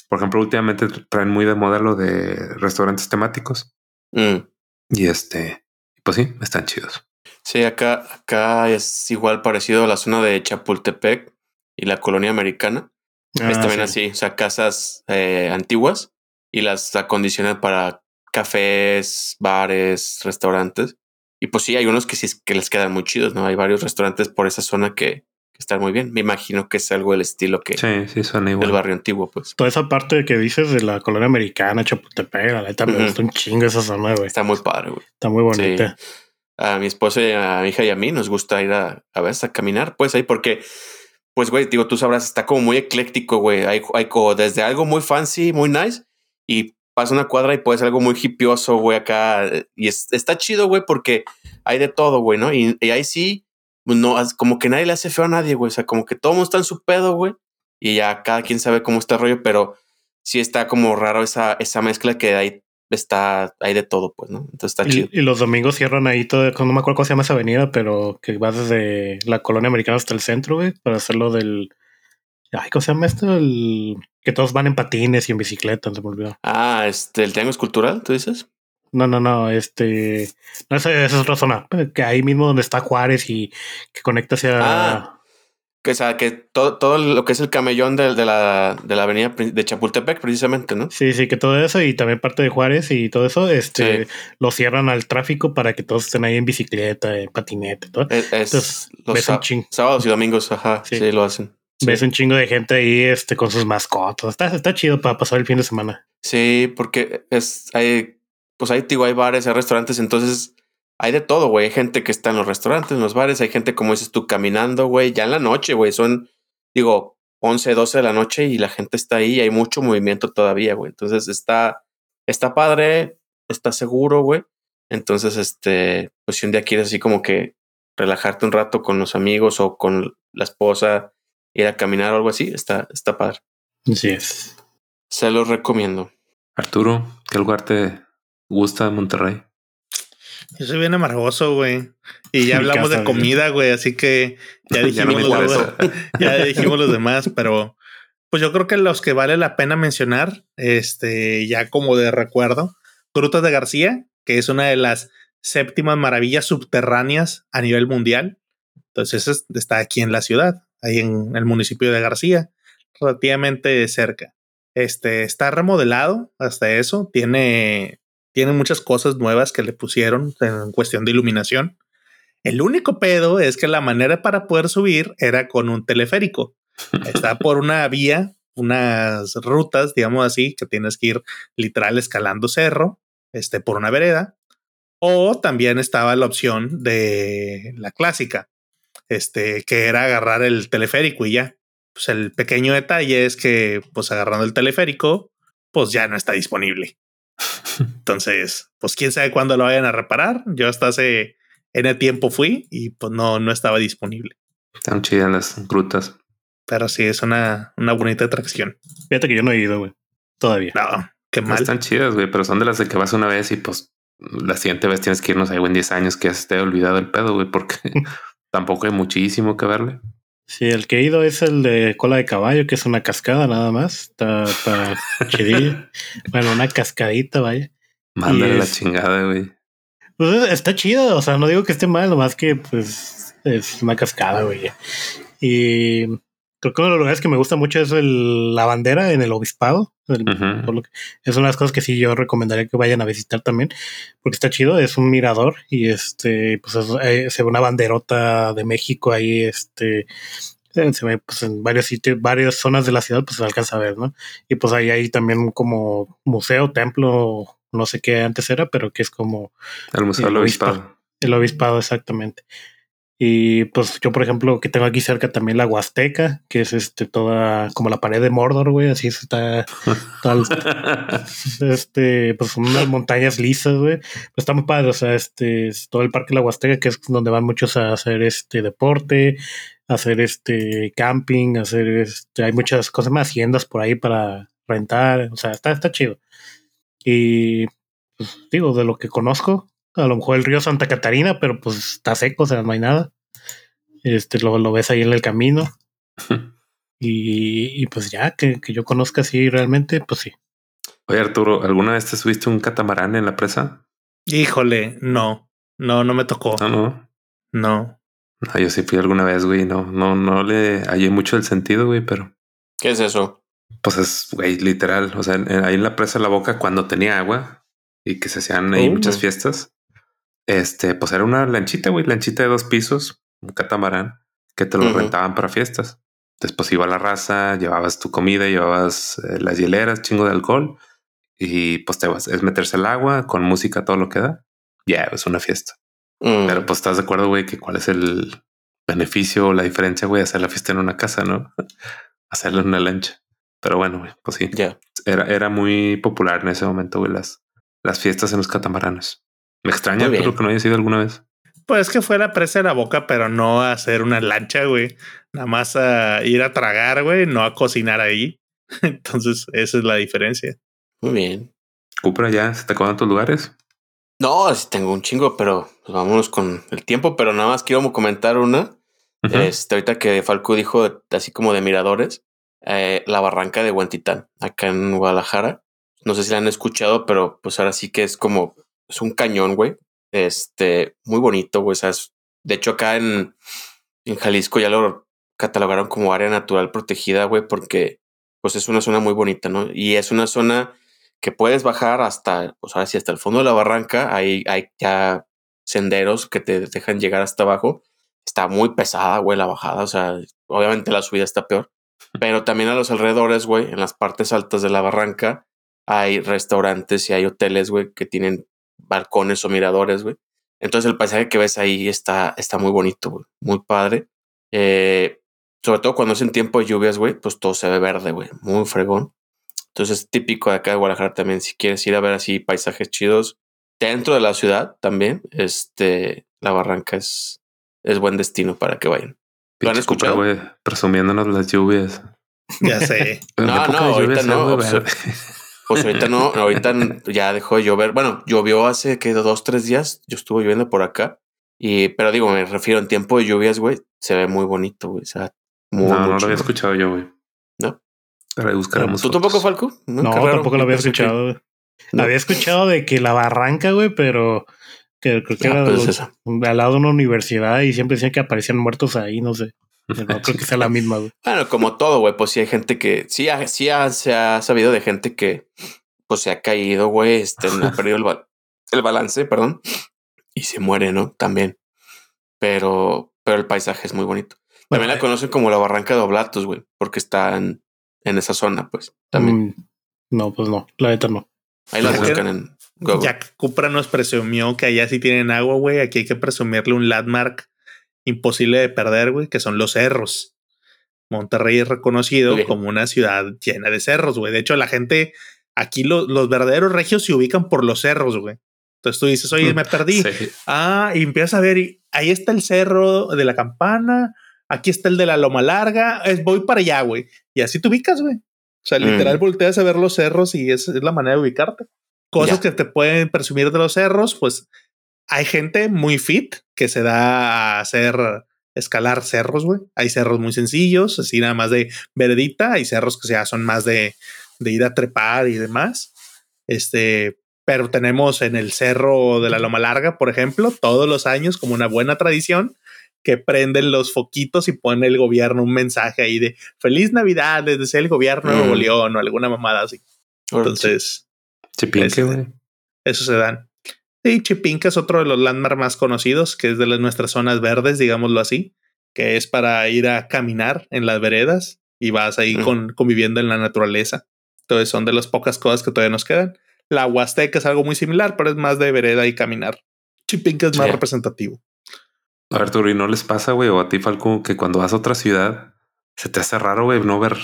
por ejemplo, últimamente traen muy de moda lo de restaurantes temáticos. Mm. Y este, pues sí, están chidos. Sí, acá, acá es igual parecido a la zona de Chapultepec y la colonia americana. Ah, es también sí. así, o sea, casas eh, antiguas y las acondicionan para cafés, bares, restaurantes. Y pues sí, hay unos que sí que les quedan muy chidos, ¿no? Hay varios restaurantes por esa zona que, que están muy bien. Me imagino que es algo del estilo que sí, sí, suena igual. del barrio antiguo, pues. Toda esa parte que dices de la colonia americana, Chapultepec, la neta, uh -huh. me gusta un chingo esa zona, güey. Está muy padre, güey. Está muy bonita. Sí. A mi esposa, y a mi hija y a mí nos gusta ir a, a veces a caminar, pues ahí, porque, pues, güey, digo, tú sabrás, está como muy ecléctico, güey. Hay, hay como desde algo muy fancy, muy nice, y pasa una cuadra y puede ser algo muy hipioso, güey, acá. Y es, está chido, güey, porque hay de todo, güey, ¿no? Y, y ahí sí, no, como que nadie le hace feo a nadie, güey. O sea, como que todo mundo está en su pedo, güey. Y ya cada quien sabe cómo está el rollo, pero sí está como raro esa, esa mezcla que hay está, hay de todo, pues, ¿no? Entonces está Y, chido. y los domingos cierran ahí todo, no me acuerdo cómo se llama esa avenida, pero que va desde la colonia americana hasta el centro, güey, para hacerlo del. Ay, ¿cómo se llama esto? El, que todos van en patines y en bicicleta, se me olvidó. Ah, este, el Triángulo Escultural, ¿tú dices? No, no, no, este. No, esa, esa es otra zona, que ahí mismo donde está Juárez y que conecta hacia. Ah. Que, o sea, que todo, todo lo que es el camellón de, de la, de la avenida de Chapultepec, precisamente, ¿no? Sí, sí, que todo eso y también parte de Juárez y todo eso, este, Sí. lo cierran al tráfico para que todos estén ahí en bicicleta, en patinete, todo. Es, es Entonces, los ves un ching- sábados y domingos, ajá, Sí. sí, lo hacen. Sí. Ves un chingo de gente ahí, este, con sus mascotas. Está, está chido para pasar el fin de semana. Sí, porque es, hay, pues hay, digo, hay bares, hay restaurantes, entonces hay de todo, güey. Hay gente que está en los restaurantes, en los bares, hay gente, como dices tú, caminando, güey, ya en la noche, güey. Son, digo, 11, 12 de la noche y la gente está ahí y hay mucho movimiento todavía, güey. Entonces está, está padre, está seguro, güey. Entonces, este, pues si un día quieres así como que relajarte un rato con los amigos o con la esposa, ir a caminar o algo así, está, está padre. Así es. Se los recomiendo. Arturo, ¿qué lugar te gusta de Monterrey? Yo soy bien amargoso, güey. Y ya hablamos casa, de comida, güey. Así que ya Ya no dijimos, me los, interesa. ya dijimos los demás, pero pues yo creo que los que vale la pena mencionar, este, ya como de recuerdo, Grutas de García, que es una de las séptimas maravillas subterráneas a nivel mundial. Entonces es- está aquí en la ciudad, ahí en el municipio de García, relativamente cerca. Este está remodelado hasta eso, tiene, tiene muchas cosas nuevas que le pusieron en cuestión de iluminación. El único pedo es que la manera para poder subir era con un teleférico. Está por una vía, unas rutas, digamos así, que tienes que ir literal escalando cerro, este, por una vereda. O también estaba la opción de la clásica, este, que era agarrar el teleférico y ya. Pues el pequeño detalle es que, pues agarrando el teleférico, pues ya no está disponible. Entonces, pues quién sabe cuándo lo vayan a reparar. Yo hasta hace en el tiempo fui y pues no, no estaba disponible. Están chidas las grutas. Pero sí es una, una bonita atracción. Fíjate que yo no he ido, güey. Todavía. No, qué No mal. están chidas, güey, pero son de las de que vas una vez y pues la siguiente vez tienes que irnos ahí en 10 años que ya se te ha olvidado el pedo, güey, porque tampoco hay muchísimo que verle. Sí, el que he ido es el de cola de caballo, que es una cascada nada más. Está, está chidillo. bueno, una cascadita, vaya. Mándale la chingada, güey. Pues está chido, o sea, no digo que esté mal, nomás que pues es una cascada, güey. Y creo que uno de los lugares que me gusta mucho es el- la bandera en el obispado. El- Ujú. por lo que- es una de las cosas que sí yo recomendaría que vayan a visitar también, porque está chido, es un mirador y este, pues es- eh, se ve una banderota de México ahí, este, eh, se ve pues en varios sitios, varias zonas de la ciudad, pues se alcanza a ver, ¿no? Y pues ahí hay también como museo, templo, no sé qué antes era, pero que es como El Museo del. Obispado. el obispado, exactamente. Y pues yo, por ejemplo, que tengo aquí cerca también la Huasteca, que es este toda como la pared de Mordor, güey, así está tal, este, pues unas montañas lisas, güey. Pues está muy padre, o sea, este es todo el parque de la Huasteca, que es donde van muchos a hacer este deporte, a hacer este camping, a hacer este, hay muchas cosas más, haciendas por ahí para rentar, o sea, está, está chido. Y pues digo, de lo que conozco, a lo mejor el río Santa Catarina, pero pues está seco, o sea, no hay nada. Este, lo, lo ves ahí en el camino. Y, y pues ya, que, que yo conozca así realmente, pues sí. Oye, Arturo, ¿alguna vez te subiste un catamarán en la presa? Híjole, no, no, no me tocó. No, no. No. No, yo sí fui alguna vez, güey. No, no, no le hallé mucho el sentido, güey, pero ¿Qué es eso? pues es, güey, literal. O sea, en- en- ahí en la presa de la boca, cuando tenía agua y que se hacían ahí Oh. muchas fiestas, este, pues era una lanchita, güey, lanchita de dos pisos, un catamarán que te lo rentaban para fiestas. Después iba la raza, llevabas tu comida, llevabas eh, las hieleras, chingo de alcohol y pues te vas, es meterse al agua con música, todo lo que da. Ya, es una fiesta. Mm, Pero pues estás de acuerdo, güey, que cuál es el beneficio o la diferencia, güey, hacer la fiesta en una casa, ¿no? Hacerla en una lancha. Pero bueno, güey, pues sí, era, era muy popular en ese momento, güey, las, las fiestas en los catamaranes. Me extraña, pero que no haya sido alguna vez. Pues que fue la presa de la boca, pero no a hacer una lancha, güey. Nada más a ir a tragar, güey, no a cocinar ahí. Entonces, esa es la diferencia. Muy bien. Cupra, ya se te acaban tus lugares. No, sí tengo un chingo, pero pues vámonos con el tiempo. Pero nada más quiero comentar una. Ujú. Este, ahorita que Falco dijo así como de miradores, eh, la barranca de Huentitán, acá en Guadalajara. No sé si la han escuchado, pero pues ahora sí que es como, es un cañón, güey. Este, muy bonito, güey. O sea, es- de hecho, acá en, en Jalisco ya lo catalogaron como área natural protegida, güey, porque pues es una zona muy bonita, ¿no? Y es una zona que puedes bajar hasta, pues ahora sí, hasta el fondo de la barranca. Hay, hay ya senderos que te dejan llegar hasta abajo. Está muy pesada, güey, la bajada. O sea, obviamente la subida está peor. Pero también a los alrededores, güey, en las partes altas de la barranca, hay restaurantes y hay hoteles, güey, que tienen balcones o miradores, güey. Entonces el paisaje que ves ahí está, está muy bonito, güey. Muy padre. Eh, sobre todo cuando es en tiempo de lluvias, güey, pues todo se ve verde, güey. Muy fregón. Entonces es típico de acá de Guadalajara también. Si quieres ir a ver así paisajes chidos dentro de la ciudad también, este, la barranca es, es buen destino para que vayan. ¿Lo han escuchado? güey, presumiéndonos las lluvias. Ya sé. En No, época no, de ahorita lluvias no, verde. Pues ahorita no, ahorita ya dejó de llover. Bueno, llovió hace que dos, tres días. Yo estuve lloviendo por acá. Y, pero digo, me refiero en tiempo de lluvias, güey. Se ve muy bonito, güey. O sea, muy, No, no lo había escuchado yo, güey. No. Pero ahí buscaremos. ¿Tú fotos. tampoco, Falco? No, tampoco lo había escuchado. güey. No. Había escuchado de que la barranca, güey, pero que creo que Ah, era pues los- al lado de una universidad y siempre decían que aparecían muertos ahí, no sé. No creo que sea la misma, güey. Bueno, como todo, güey, pues sí hay gente que sí, ha- sí ha- se ha sabido de gente que pues se ha caído, güey, este, ha perdido el, ba- el balance, perdón, y se muere, ¿no? También. Pero, pero el paisaje es muy bonito. También la conocen como la barranca de Oblatos, güey, porque está en, en esa zona, pues. También. Mm, no, pues no, la neta no. Ahí la buscan en Google. Ya que Cupra nos presumió que allá sí tienen agua, güey. Aquí hay que presumirle un landmark imposible de perder, güey, que son los cerros. Monterrey es reconocido como una ciudad llena de cerros, güey. De hecho, la gente aquí, lo- los verdaderos regios se ubican por los cerros, güey. Entonces tú dices, oye, me perdí. Sí. Ah, y empiezas a ver, y ahí está el cerro de la campana, aquí está el de la loma larga, es, voy para allá, güey. Y así te ubicas, güey. O sea, Mm. literal volteas a ver los cerros y es, es la manera de ubicarte. Cosas Ya. que te pueden presumir de los cerros, pues hay gente muy fit que se da a hacer escalar cerros, güey. Hay cerros muy sencillos, así nada más de veredita, hay cerros que ya son más de, de ir a trepar y demás. Este, pero tenemos en el cerro de la Loma Larga, por ejemplo, todos los años, como una buena tradición, que prenden los foquitos y pone el gobierno un mensaje ahí de Feliz Navidad desde el gobierno de Nuevo Mm. León o alguna mamada así. Entonces, Chipinque, Este, güey. eso se dan. Sí, Chipinca es otro de los landmarks más conocidos, que es de las- nuestras zonas verdes, digámoslo así, que es para ir a caminar en las veredas y vas ahí Mm. con, conviviendo en la naturaleza. Entonces son de las pocas cosas que todavía nos quedan. La Huasteca es algo muy similar, pero es más de vereda y caminar. Chipinca es más Sí. representativo. A ver, Turi, ¿no les pasa, güey? O a ti, Falco, que cuando vas a otra ciudad se te hace raro, güey, no ver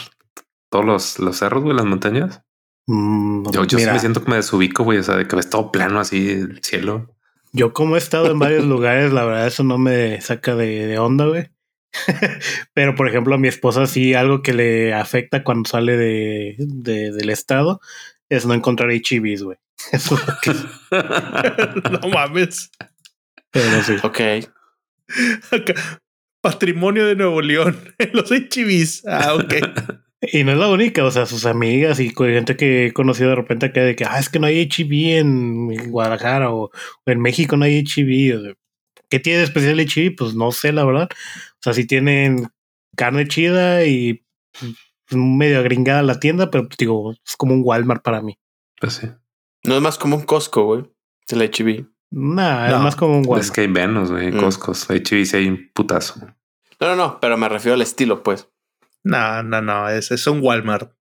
todos los, los cerros, güey, las montañas. Mm, Yo, yo sí me siento que me desubico, güey. O sea, de que ves todo plano así el cielo. yo como he estado en varios lugares, la verdad eso no me saca de, de onda, güey. Pero por ejemplo a mi esposa sí algo que le afecta cuando sale de, de- del estado es no encontrar HIVs, güey. Eso es lo que- no mames. pero sí. Ok. Acá, Patrimonio de Nuevo León. Los HIVs. Ah, ok. Y no es la única, o sea, sus amigas y gente que he conocido de repente que de que, ah, es que no hay HIV en Guadalajara o, o en México no hay HIV. O sea, ¿Qué tiene de especial HIV? Pues no sé, la verdad. O sea, sí tienen carne chida y pues, medio gringada la tienda, pero pues, digo, es como un Walmart para mí. Pues sí. No es más como un Costco, güey. El HB. Nah, No, es más como un Es Walmart. que hay menos, güey. Mm. Costcos. Hay chivis y hay un putazo. No, no, no, pero me refiero al estilo, pues. No, no, no. Es, es un Walmart.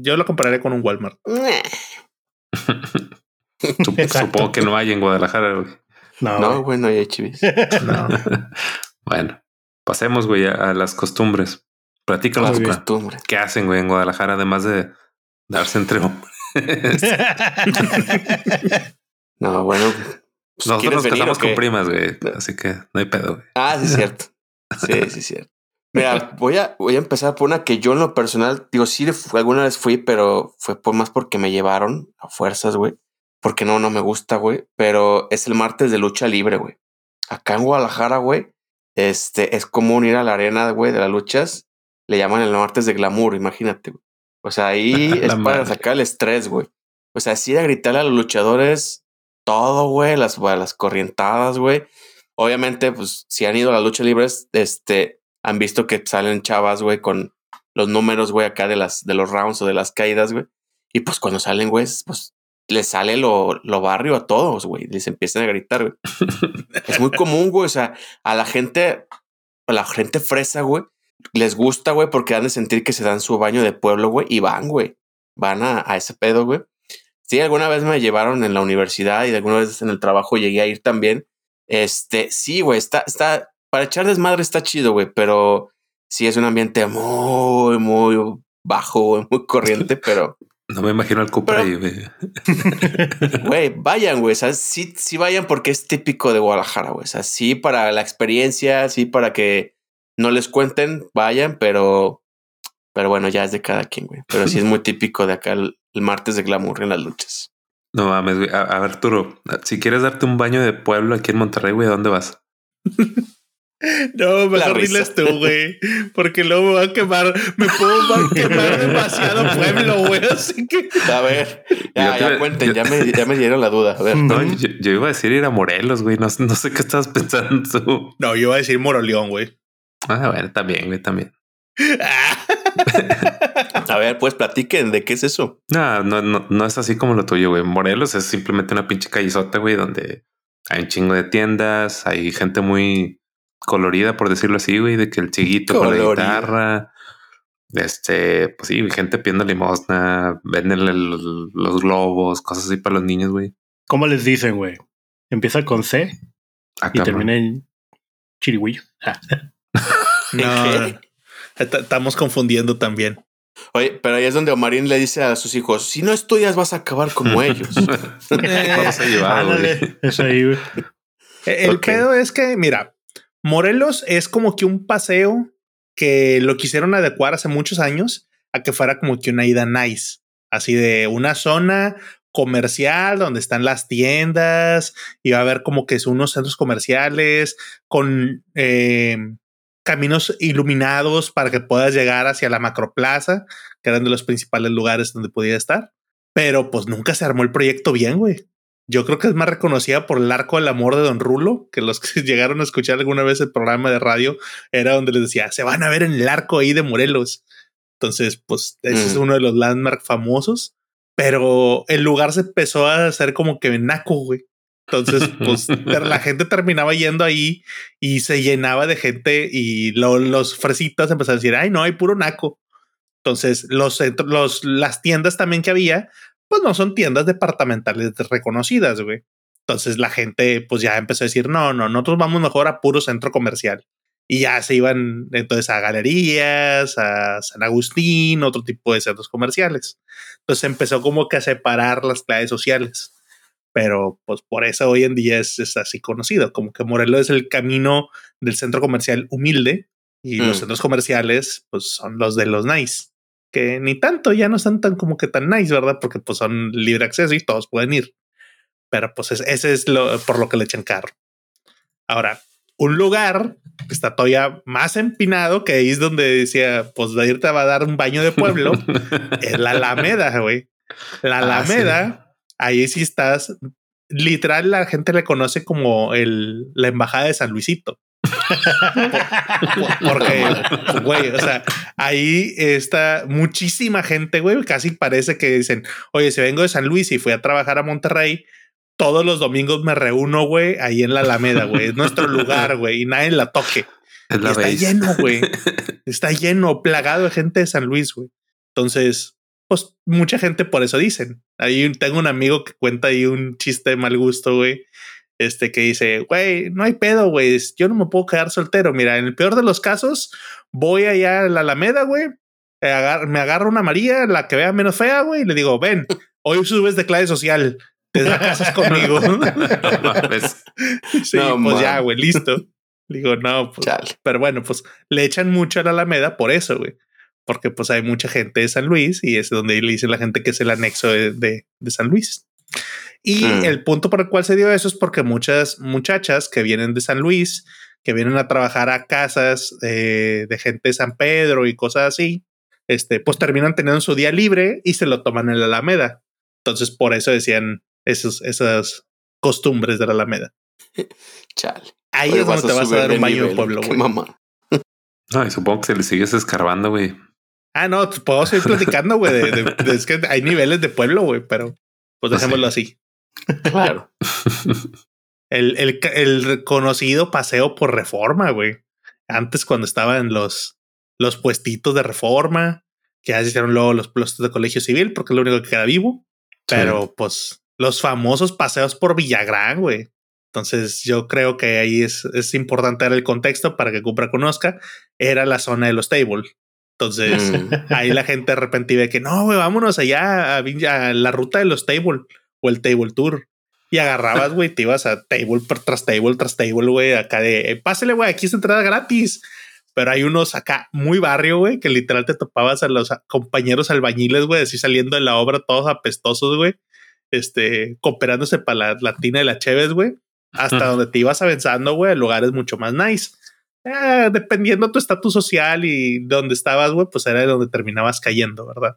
Yo lo compararé con un Walmart. Sup- Exacto. Supongo que no hay en Guadalajara, güey. No, No, güey. no hay HBs. No. bueno, pasemos, güey, a, a las costumbres. Platícanos, Las costumbres. ¿Qué hacen, güey, en Guadalajara, además de darse entre hombres? No, bueno. pues, Nosotros ¿quieres nos casamos con primas, güey. Así que no hay pedo, güey. Ah, sí, es cierto. Sí, sí, es cierto. Mira, voy a, voy a empezar por una que yo en lo personal, digo, sí, alguna vez fui, pero fue por más porque me llevaron a fuerzas, güey. porque no, no me gusta, güey, pero es el martes de lucha libre, güey. Acá en Guadalajara, güey, este es común ir a la arena, güey, de las luchas. Le llaman el martes de glamour, imagínate, güey. O sea, ahí es para sacar el estrés, güey. O sea, sí a gritarle a los luchadores todo, güey, las, las corrientadas, güey. Obviamente, pues, si han ido a las luchas libres, este, han visto que salen chavas, güey, con los números, güey, acá de las, de los rounds o de las caídas, güey. Y pues cuando salen, güey, pues les sale lo, lo barrio a todos, güey. Les empiezan a gritar, güey. es muy común, güey. O sea, a la gente, a la gente fresa, güey, les gusta, güey, porque han de sentir que se dan su baño de pueblo, güey, y van, güey. Van a, a ese pedo, güey. Sí, alguna vez me llevaron en la universidad y alguna vez en el trabajo llegué a ir también. Este, sí, güey, está, está, para echar desmadre está chido, güey, pero sí es un ambiente muy, muy bajo, muy corriente, pero no me imagino al Cooper ahí, güey. Güey, vayan, güey. O sea, sí, sí vayan porque es típico de Guadalajara, güey. O sea, sí para la experiencia, sí para que no les cuenten, vayan, pero, pero bueno, ya es de cada quien, güey. Pero sí es muy típico de acá el, martes de glamour en las luchas. No mames, güey. A, a, ver, Arturo, si quieres darte un baño de pueblo aquí en Monterrey, güey, ¿a dónde vas? No, mejor diles tú, güey. Porque luego me va a quemar. Me puedo quemar demasiado pueblo, güey. Así que. A ver, ya, ya cuenten, ya, me, ya me dieron la duda. A ver. No, yo, iba a decir ir a Morelos, güey. No, no sé qué estabas pensando tú. No, yo iba a decir Moroleón, güey. Ah, bueno, también, güey, también. a ver, pues platiquen de qué es eso. No, no, no, no es así como lo tuyo, güey. Morelos es simplemente una pinche callizota, güey, donde hay un chingo de tiendas, hay gente muy colorida, por decirlo así, güey, de que el chiquito con la guitarra, este, pues sí, gente pidiendo limosna, venden los globos, cosas así para los niños, güey. ¿Cómo les dicen, güey? Empieza con C ah, y termina en chirigüillo. no, estamos confundiendo también. Oye, pero ahí es donde Omarín le dice a sus hijos, si no estudias vas a acabar como ellos. Vamos a llevar, güey. El pedo es que, mira, Morelos es como que un paseo que lo quisieron adecuar hace muchos años a que fuera como que una ida nice, así de una zona comercial donde están las tiendas y va a haber como que son unos centros comerciales con eh, caminos iluminados para que puedas llegar hacia la macroplaza, que eran de los principales lugares donde podía estar. Pero pues nunca se armó el proyecto bien, güey. Yo creo que es más reconocida por el arco del amor de Don Rulo, que los que llegaron a escuchar alguna vez el programa de radio era donde les decía, se van a ver en el arco ahí de Morelos. Entonces, pues ese es mm. uno de los landmarks famosos, pero el lugar se empezó a hacer como que naco, güey. Entonces, pues la gente terminaba yendo ahí y se llenaba de gente y los fresitas empezaron a decir, ay, no, hay puro naco. Entonces, los, los, las tiendas también que había, pues no son tiendas departamentales reconocidas, güey. Entonces la gente pues ya empezó a decir, no, no, nosotros vamos mejor a puro centro comercial. Y ya se iban entonces a galerías, a San Agustín, otro tipo de centros comerciales. Entonces empezó como que a separar las clases sociales. Pero pues por eso hoy en día es, es así conocido, como que Morelos es el camino del centro comercial humilde y los mm. centros comerciales pues son los de los nice que ni tanto, ya no están tan como que tan nice, ¿verdad? Porque pues son libre acceso y todos pueden ir. Pero pues ese es lo por lo que le echan carro. Ahora, un lugar que está todavía más empinado, que ahí es donde decía, pues de irte va a dar un baño de pueblo, es la Alameda, güey. La ah, Alameda, ahí sí estás. Literal, la gente le conoce como el, la embajada de San Luisito. Porque, güey, o sea, ahí está muchísima gente, güey. Casi parece que dicen, oye, si vengo de San Luis y fui a trabajar a Monterrey, todos los domingos me reúno, güey, ahí en la Alameda, güey. Es nuestro lugar, güey, y nadie la toque. está lleno, güey. Está lleno, plagado de gente de San Luis, güey. Entonces, pues mucha gente por eso dicen. Ahí tengo un amigo que cuenta ahí un chiste de mal gusto, güey, este que dice, güey, no hay pedo, güey, yo no me puedo quedar soltero. Mira, en el peor de los casos, voy allá a la Alameda, güey, me agarro una María, la que vea menos fea, güey, y le digo, ven, hoy subes de clase social, te casas conmigo. sí, pues ya, güey, listo. Digo, no, pues, pero bueno, pues le echan mucho a la Alameda por eso, güey. Porque pues hay mucha gente de San Luis y es donde le dicen la gente que es el anexo de, de San Luis. Y Mm. el punto por el cual se dio eso es porque muchas muchachas que vienen de San Luis, que vienen a trabajar a casas eh, de gente de San Pedro y cosas así, este, pues terminan teniendo su día libre y se lo toman en la Alameda. Entonces, por eso decían esos, esas costumbres de la Alameda. Chale. Ahí Oye, es donde te vas a dar un baño de pueblo, qué güey. mamá. No, y supongo que si le sigues escarbando, güey. Ah, no, pues, puedo seguir platicando, güey. es que hay niveles de pueblo, güey, pero pues dejémoslo así. Claro. El, el, el conocido paseo por reforma, güey. Antes, cuando estaban los, los puestitos de reforma, que ya se hicieron luego los puestos de colegio civil, porque es lo único que queda vivo. Pero pues los famosos paseos por Villagrán, güey. Entonces yo creo que ahí es, es importante dar el contexto para que Cupra conozca. Era la zona de los tables. Entonces Mm. ahí la gente de repente de que no, güey, vámonos allá a, a la ruta de los table o el table tour. Y agarrabas, güey, te ibas a table tras table tras table, güey, acá de eh, pásale, güey, aquí es entrada gratis. Pero hay unos acá muy barrio, güey, que literal te topabas a los compañeros albañiles, güey, así saliendo de la obra, todos apestosos, güey, este, cooperándose para la, la tina de la Cheves, güey, hasta donde te ibas avanzando, güey, a lugares mucho más nice. Eh, dependiendo tu estatus social y donde estabas, güey, pues era donde terminabas cayendo, ¿verdad?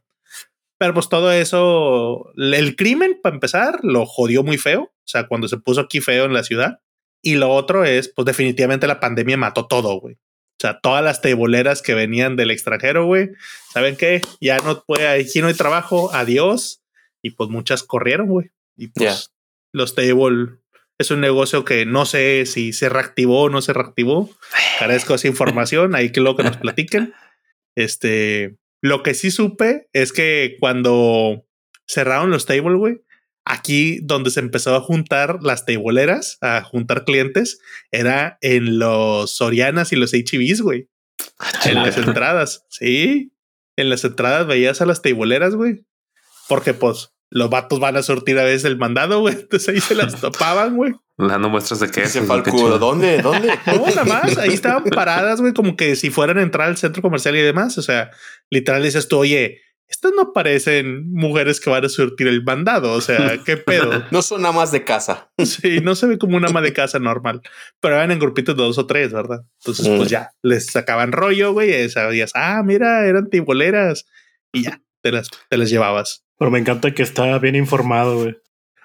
Pero pues todo eso, el crimen, para empezar, lo jodió muy feo. O sea, cuando se puso aquí feo en la ciudad. Y lo otro es, pues definitivamente la pandemia mató todo, güey. O sea, todas las teboleras que venían del extranjero, güey. ¿Saben qué? Ya no puede, aquí no hay trabajo, adiós. Y pues muchas corrieron, güey. Y pues Ya. los table es un negocio que no sé si se reactivó o no se reactivó. Carezco esa información, ahí que luego que nos platiquen. Este, lo que sí supe es que cuando cerraron los table, güey, aquí donde se empezó a juntar las tableeras, a juntar clientes, era en los Sorianas y los HBs, güey. En las entradas, sí. En las entradas veías a las tableeras, güey. Porque pues los vatos van a sortir a veces el mandado, güey. Entonces ahí se las topaban, güey. Dando muestras de que Dice Falco, ¿dónde? ¿Dónde? No, nada más. Ahí estaban paradas, güey, como que si fueran a entrar al centro comercial y demás. O sea, literal dices tú, oye, estas no parecen mujeres que van a surtir el mandado. O sea, qué pedo. No son más de casa. Sí, no se ve como una ama de casa normal, pero eran en grupitos de dos o tres, ¿verdad? Entonces, Mm. pues ya les sacaban rollo, güey. Y sabías, ah, mira, eran tiboleras y ya te las, te las llevabas. Pero me encanta que está bien informado, güey.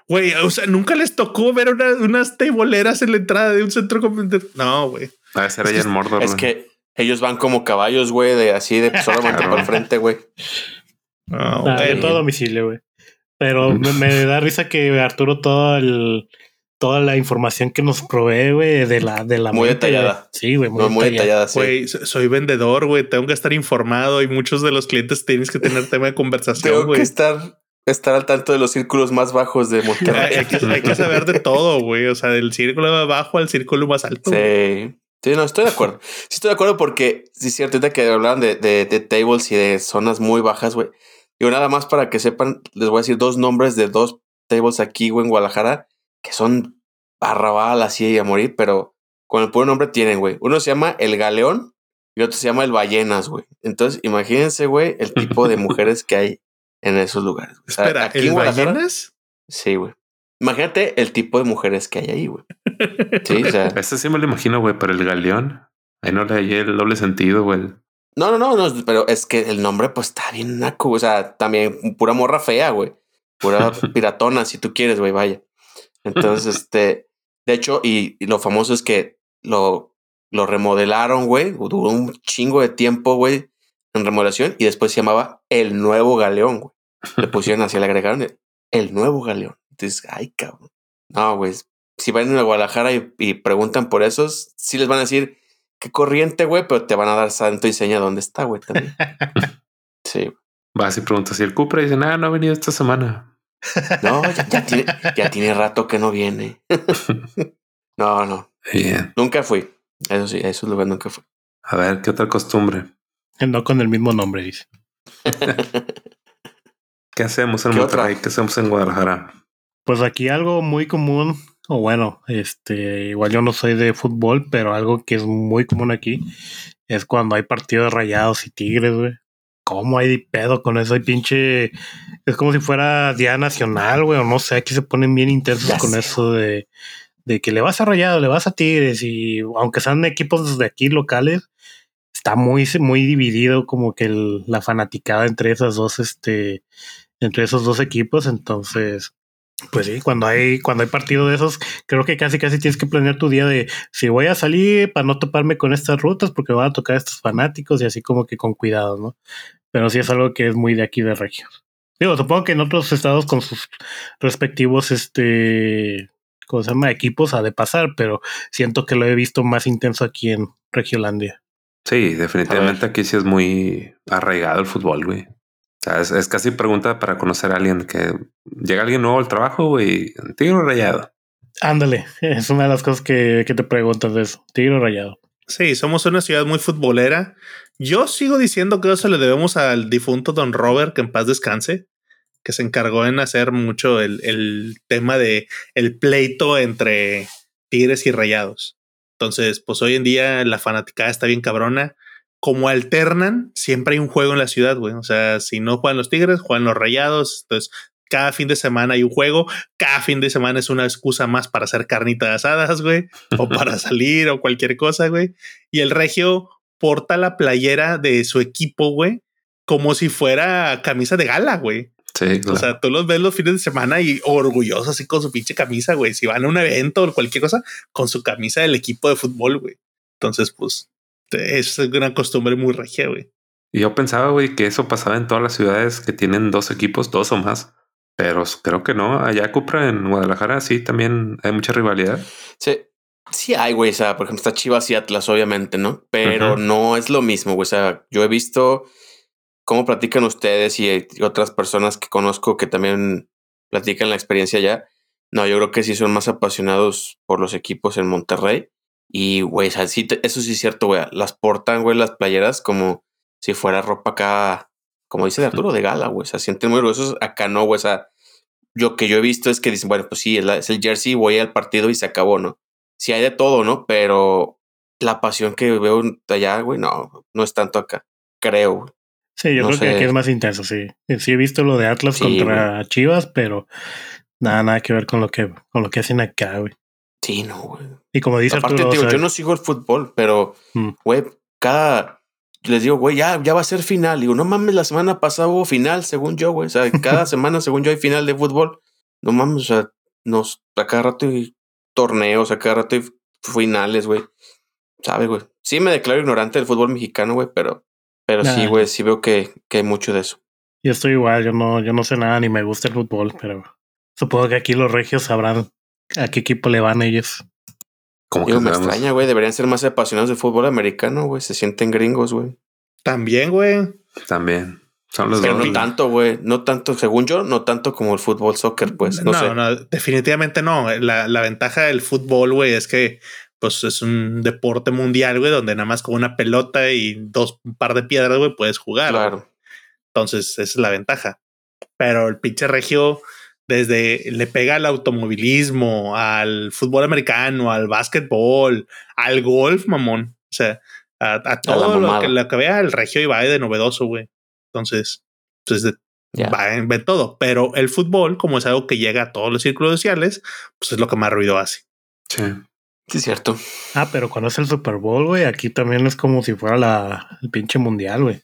Güey, o sea, nunca les tocó ver una- unas teboleras en la entrada de un centro comercial. No, güey. Va a ser allá en Mordor. Es que ellos van como caballos, güey, de así de solamente Claro. para el frente, güey. No, Ah, de güey. todo domicilio, güey. Pero me, me da risa que Arturo toda el, toda la información que nos provee, güey, de la de la Muy mente, detallada. Sí, güey, muy, No, muy detallada. sí. Güey, so- soy vendedor, güey. Tengo que estar informado y muchos de los clientes tienes que tener tema de conversación, Tengo güey. que estar, estar al tanto de los círculos más bajos de Monterrey. hay que, hay que saber de todo, güey. O sea, del círculo más bajo al círculo más alto. Sí. Sí, no, estoy de acuerdo. Sí, estoy de acuerdo porque sí es cierto, ahorita que hablaban de, de, de tables y de zonas muy bajas, güey. Digo, nada más para que sepan, les voy a decir dos nombres de dos tables aquí, güey, en Guadalajara, que son arrabal así a morir, pero con el puro nombre tienen, güey. Uno se llama El Galeón y otro se llama El Ballenas, güey. Entonces, imagínense, güey, el tipo de mujeres que hay en esos lugares. O sea, Espera, aquí ¿el ballenas? Sí, güey. Imagínate el tipo de mujeres que hay ahí, güey. Sí, o sea. Este sí me lo imagino, güey, pero el galeón. Ahí no le hallé el doble sentido, güey. No, no, no, no, pero es que el nombre pues está bien naco, o sea, también pura morra fea, güey. Pura piratona, si tú quieres, güey, vaya. Entonces, este, de hecho, y, y lo famoso es que lo, lo remodelaron, güey, duró un chingo de tiempo, güey, en remodelación y después se llamaba El Nuevo Galeón, güey. Le pusieron así, le agregaron el, el Nuevo Galeón. Entonces, ay, cabrón. No, güey, si van a Guadalajara y, y preguntan por esos, sí les van a decir qué corriente, güey, pero te van a dar santo y seña dónde está, güey, también. Sí. Vas y preguntas si el Cupra y dicen, ah, no ha venido esta semana. No, ya, ya tiene, ya tiene rato que no viene. no, no, Bien. nunca fui. Eso sí, a esos lugares nunca fui. A ver, ¿qué otra costumbre? No con el mismo nombre, dice. ¿Qué hacemos en ¿Qué Monterrey? otra? ¿Qué hacemos en Guadalajara? Pues aquí algo muy común, o bueno, este, igual yo no soy de fútbol, pero algo que es muy común aquí es cuando hay partidos de rayados y tigres, güey. ¿Cómo hay pedo con eso? Hay pinche. Es como si fuera Día Nacional, güey, o no sé. Aquí se ponen bien intensos con eso de, de que le vas a Rayado, le vas a Tigres, y aunque sean equipos de aquí locales, está muy, muy dividido como que la fanaticada entre esas dos, este, entre esos dos equipos. Entonces, pues sí, cuando hay, cuando hay partido de esos, creo que casi casi tienes que planear tu día de si voy a salir para no toparme con estas rutas porque van a tocar a estos fanáticos y así como que con cuidado, ¿no? Pero sí es algo que es muy de aquí de región. Digo, supongo que en otros estados con sus respectivos, este, ¿cómo se llama? Equipos ha de pasar, pero siento que lo he visto más intenso aquí en Regiolandia. Sí, definitivamente aquí sí es muy arraigado el fútbol, güey es, casi pregunta para conocer a alguien que llega alguien nuevo al trabajo, y tigre rayado. Ándale, es una de las cosas que, te preguntas de eso, tigre rayado. Sí, somos una ciudad muy futbolera. Yo sigo diciendo que eso le debemos al difunto Don Robert, que en paz descanse, que se encargó en hacer mucho el, el tema de el pleito entre tigres y rayados. Entonces, pues hoy en día la fanaticada está bien cabrona como alternan, siempre hay un juego en la ciudad, güey. O sea, si no juegan los Tigres, juegan los Rayados. Entonces, cada fin de semana hay un juego. Cada fin de semana es una excusa más para hacer carnitas asadas, güey. o para salir o cualquier cosa, güey. Y el Regio porta la playera de su equipo, güey, como si fuera camisa de gala, güey. Sí, O sea, tú los ves los fines de semana y orgullosos así con su pinche camisa, güey. Si van a un evento o cualquier cosa, con su camisa del equipo de fútbol, güey. Entonces, pues, es una costumbre muy regia, güey. Y yo pensaba, güey, que eso pasaba en todas las ciudades que tienen dos equipos, dos o más. Pero creo que no. Allá Cupra en Guadalajara sí también hay mucha rivalidad. Sí. Sí hay, güey. O sea, por ejemplo, está Chivas y Atlas, obviamente, ¿no? Pero no es lo mismo, güey. O sea, yo he visto cómo platican ustedes y otras personas que conozco que también platican la experiencia allá. No, yo creo que sí son más apasionados por los equipos en Monterrey. Y, güey, eso sí es cierto, güey. Las portan, güey, las playeras como si fuera ropa acá, como dice de Arturo, de gala, güey. O sea, sienten muy gruesos. Acá no, güey. O sea, yo que yo he visto es que dicen, bueno, pues sí, es, el jersey, voy al partido y se acabó, ¿no? Sí hay de todo, ¿no? Pero la pasión que veo allá, güey, no, no es tanto acá. Creo, güey. Sí, yo creo que aquí es más intenso, sí. Sí he visto lo de Atlas contra Chivas, pero nada, nada que ver con lo que, con lo que hacen acá, güey. Sí, no, güey. Y como dice Aparte, Arturo, yo no sigo el fútbol, pero, mm. güey, cada. Les digo, güey, ya, ya va a ser final. Digo, no mames, la semana pasada hubo final, según yo, güey. O sea, cada semana, según yo, hay final de fútbol. No mames, o sea, nos, a cada rato hay torneos, a cada rato hay finales, güey. ¿Sabes, güey? Sí me declaro ignorante del fútbol mexicano, güey, pero, pero sí, güey, sí veo que, que hay mucho de eso. Yo estoy igual, yo no, yo no sé nada ni me gusta el fútbol, pero supongo que aquí los regios sabrán ¿A qué equipo le van ellos? Como que me extraña, güey. Deberían ser más apasionados de fútbol americano, güey. Se sienten gringos, güey. También, güey. También. Son los Pero no tanto, güey. No tanto, según yo, no tanto como el fútbol soccer, pues. No, no, no definitivamente no. La, la ventaja del fútbol, güey, es que pues es un deporte mundial, güey, donde nada más con una pelota y dos un par de piedras, güey, puedes jugar. Claro. Entonces, esa es la ventaja. Pero el pinche regio desde le pega al automovilismo, al fútbol americano, al básquetbol, al golf, mamón. O sea, a, todo lo que, lo que, vea el regio y va de novedoso, güey. Entonces, pues va en, todo. Pero el fútbol, como es algo que llega a todos los círculos sociales, pues es lo que más ruido hace. Sí. Sí, es cierto. Ah, pero cuando es el Super Bowl, güey, aquí también es como si fuera la, el pinche mundial, güey.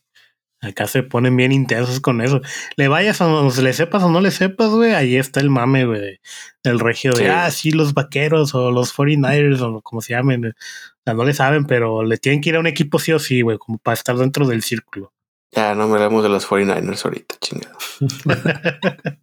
Acá se ponen bien intensos con eso. Le vayas o le sepas o no le sepas, güey. Ahí está el mame, güey, del regio de, ah, sí, los vaqueros o los 49ers o como se llamen. O sea, no le saben, pero le tienen que ir a un equipo sí o sí, güey, como para estar dentro del círculo. Ya, no me hablamos de los 49ers ahorita, chingado.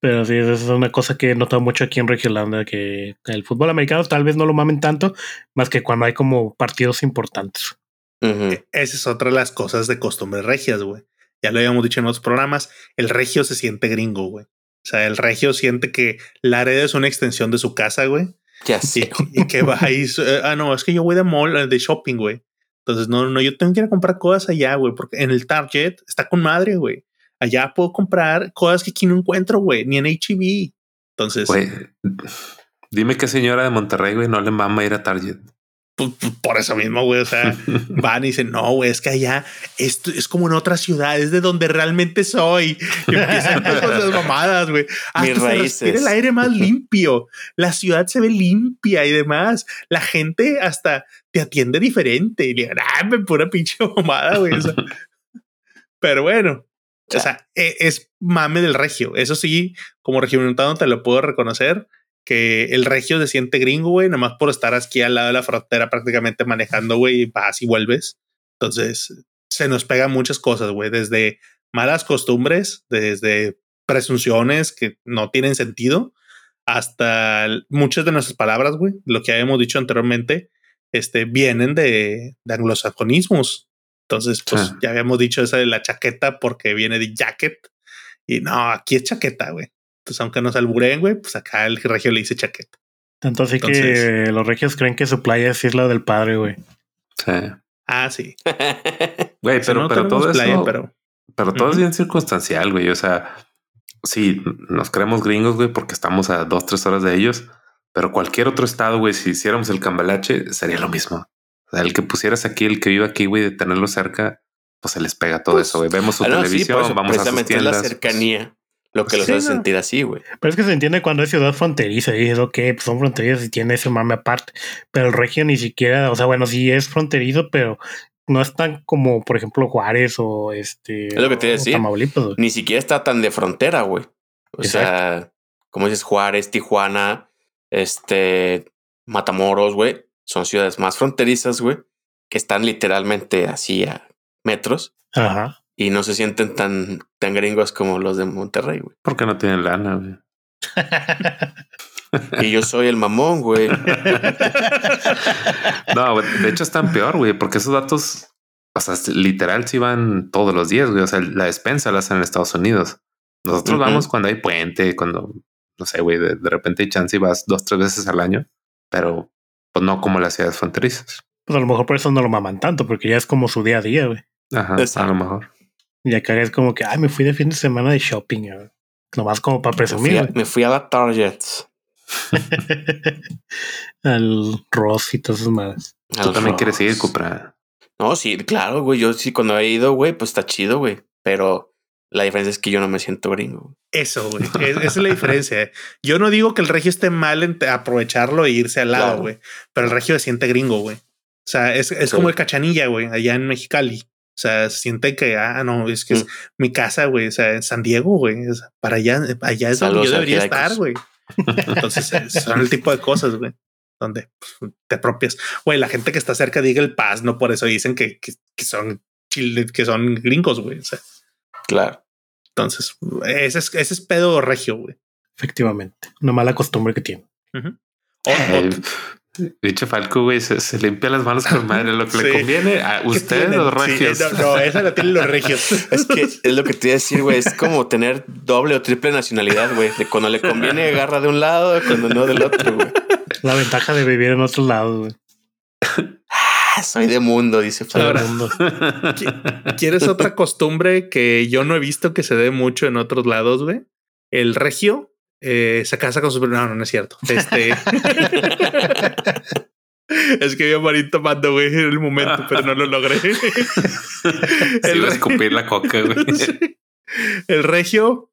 pero sí, esa es una cosa que he notado mucho aquí en Regiolanda, que el fútbol americano tal vez no lo mamen tanto, más que cuando hay como partidos importantes. E, esa es otra de las cosas de costumbres regias, güey. Ya lo habíamos dicho en otros programas. El regio se siente gringo, güey. O sea, el regio siente que la red es una extensión de su casa, güey. Ya sí. Y, que va ahí. Eh, ah, no, es que yo voy de mall, eh, de shopping, güey. Entonces, no, no, yo tengo que ir a comprar cosas allá, güey, porque en el Target está con madre, güey. Allá puedo comprar cosas que aquí no encuentro, güey, ni en HB. Entonces, güey, dime qué señora de Monterrey, güey, no le mama ir a Target. Pues, pues, por eso mismo, güey. O sea, van y dicen, no, güey, es que allá esto es como en otra ciudad, es de donde realmente soy. Y empiezan con esas mamadas, güey. Hasta se respira el aire más limpio. La ciudad se ve limpia y demás. La gente hasta te atiende diferente. Y le digan, ah, pura pinche mamada, güey. pero bueno, o sea, e, es mame del regio. Eso sí, como regiomontano te lo puedo reconocer que el regio se siente gringo, güey, nomás por estar aquí al lado de la frontera prácticamente manejando, güey, vas y vuelves. Entonces, se nos pegan muchas cosas, güey, desde malas costumbres, desde presunciones que no tienen sentido, hasta muchas de nuestras palabras, güey, lo que habíamos dicho anteriormente, este, vienen de, de anglosajonismos. Entonces, pues ya habíamos dicho esa de la chaqueta porque viene de jacket. Y no, aquí es chaqueta, güey. Entonces, aunque nos alburen, güey, pues acá el regio le dice chaqueta. Tanto así que los regios creen que su playa es isla del padre, güey. Sí. Ah, sí. Güey, pero, pero todo eso. Pero, pero todo es bien circunstancial, güey. O sea, sí, nos creemos gringos, güey, porque estamos a dos, tres horas de ellos. Pero cualquier otro estado, güey, si hiciéramos el cambalache, sería lo mismo. O sea, el que pusieras aquí, el que vive aquí, güey, de tenerlo cerca, pues se les pega todo pues, eso, güey. Vemos su ah, televisión, vamos a sus tiendas. la cercanía lo que los hace sentir así, güey. Pero es que se entiende cuando es ciudad fronteriza y es ok, pues son fronterizas y tiene ese mame aparte. Pero el regio ni siquiera, o sea, bueno, sí es fronterizo, pero no es tan como, por ejemplo, Juárez o este. Es lo que te decía. Ni siquiera está tan de frontera, güey. O sea, como dices, Juárez, Tijuana, este, Matamoros, güey. Son ciudades más fronterizas, güey, que están literalmente así a metros. Ajá y no se sienten tan, tan gringos como los de Monterrey, güey. Porque no tienen lana, güey. y yo soy el mamón, güey. no, de hecho están peor, güey, porque esos datos, o sea, literal sí van todos los días, güey. O sea, la despensa la hacen en Estados Unidos. Nosotros vamos cuando hay puente, cuando, no sé, güey, de, repente hay chance y vas dos, tres veces al año, pero pues no como las ciudades fronterizas. Pues a lo mejor por eso no lo maman tanto, porque ya es como su día a día, güey. Ajá, a lo mejor. Y acá es como que, ay, me fui de fin de semana de shopping. Nomás como para presumir. Me fui a, la Target. Al Ross y todas esas madres. Tú también quieres ir, comprar. No, sí, claro, güey. Yo sí, cuando he ido, güey, pues está chido, güey. Pero la diferencia es que yo no me siento gringo. Eso, güey. esa es la diferencia. Yo no digo que el regio esté mal en aprovecharlo e irse al lado, güey. Pero el regio se siente gringo, güey. O sea, es, es como el cachanilla, güey, allá en Mexicali. O sea, siente que, ah, no, es que es mm. mi casa, güey. O sea, en San Diego, güey. Para allá, allá es donde yo debería estar, güey. Entonces, son el tipo de cosas, güey, donde pues, te apropias. Güey, la gente que está cerca diga el paz, no por eso dicen que, que, son chile, que son gringos, güey. O sea, claro. Entonces, ese es, ese es pedo regio, güey. Efectivamente, una mala costumbre que tiene. Dicho Falco, güey, se, limpia las manos con madre. Lo que le conviene a usted, los regios. no, esa la tienen los regios. es que es lo que te iba a decir, güey. Es como tener doble o triple nacionalidad, güey. De cuando le conviene agarra de un lado, cuando no del otro, güey. La ventaja de vivir en otros lados, güey. Ah, soy de mundo, dice mundo. ¿Quieres otra costumbre que yo no he visto que se dé mucho en otros lados, güey? El regio eh, se casa con su... No, no, no es cierto. Este... es que vi a Marín tomando, güey, en el momento, pero no lo logré. el iba a escupir la coca, güey. El regio,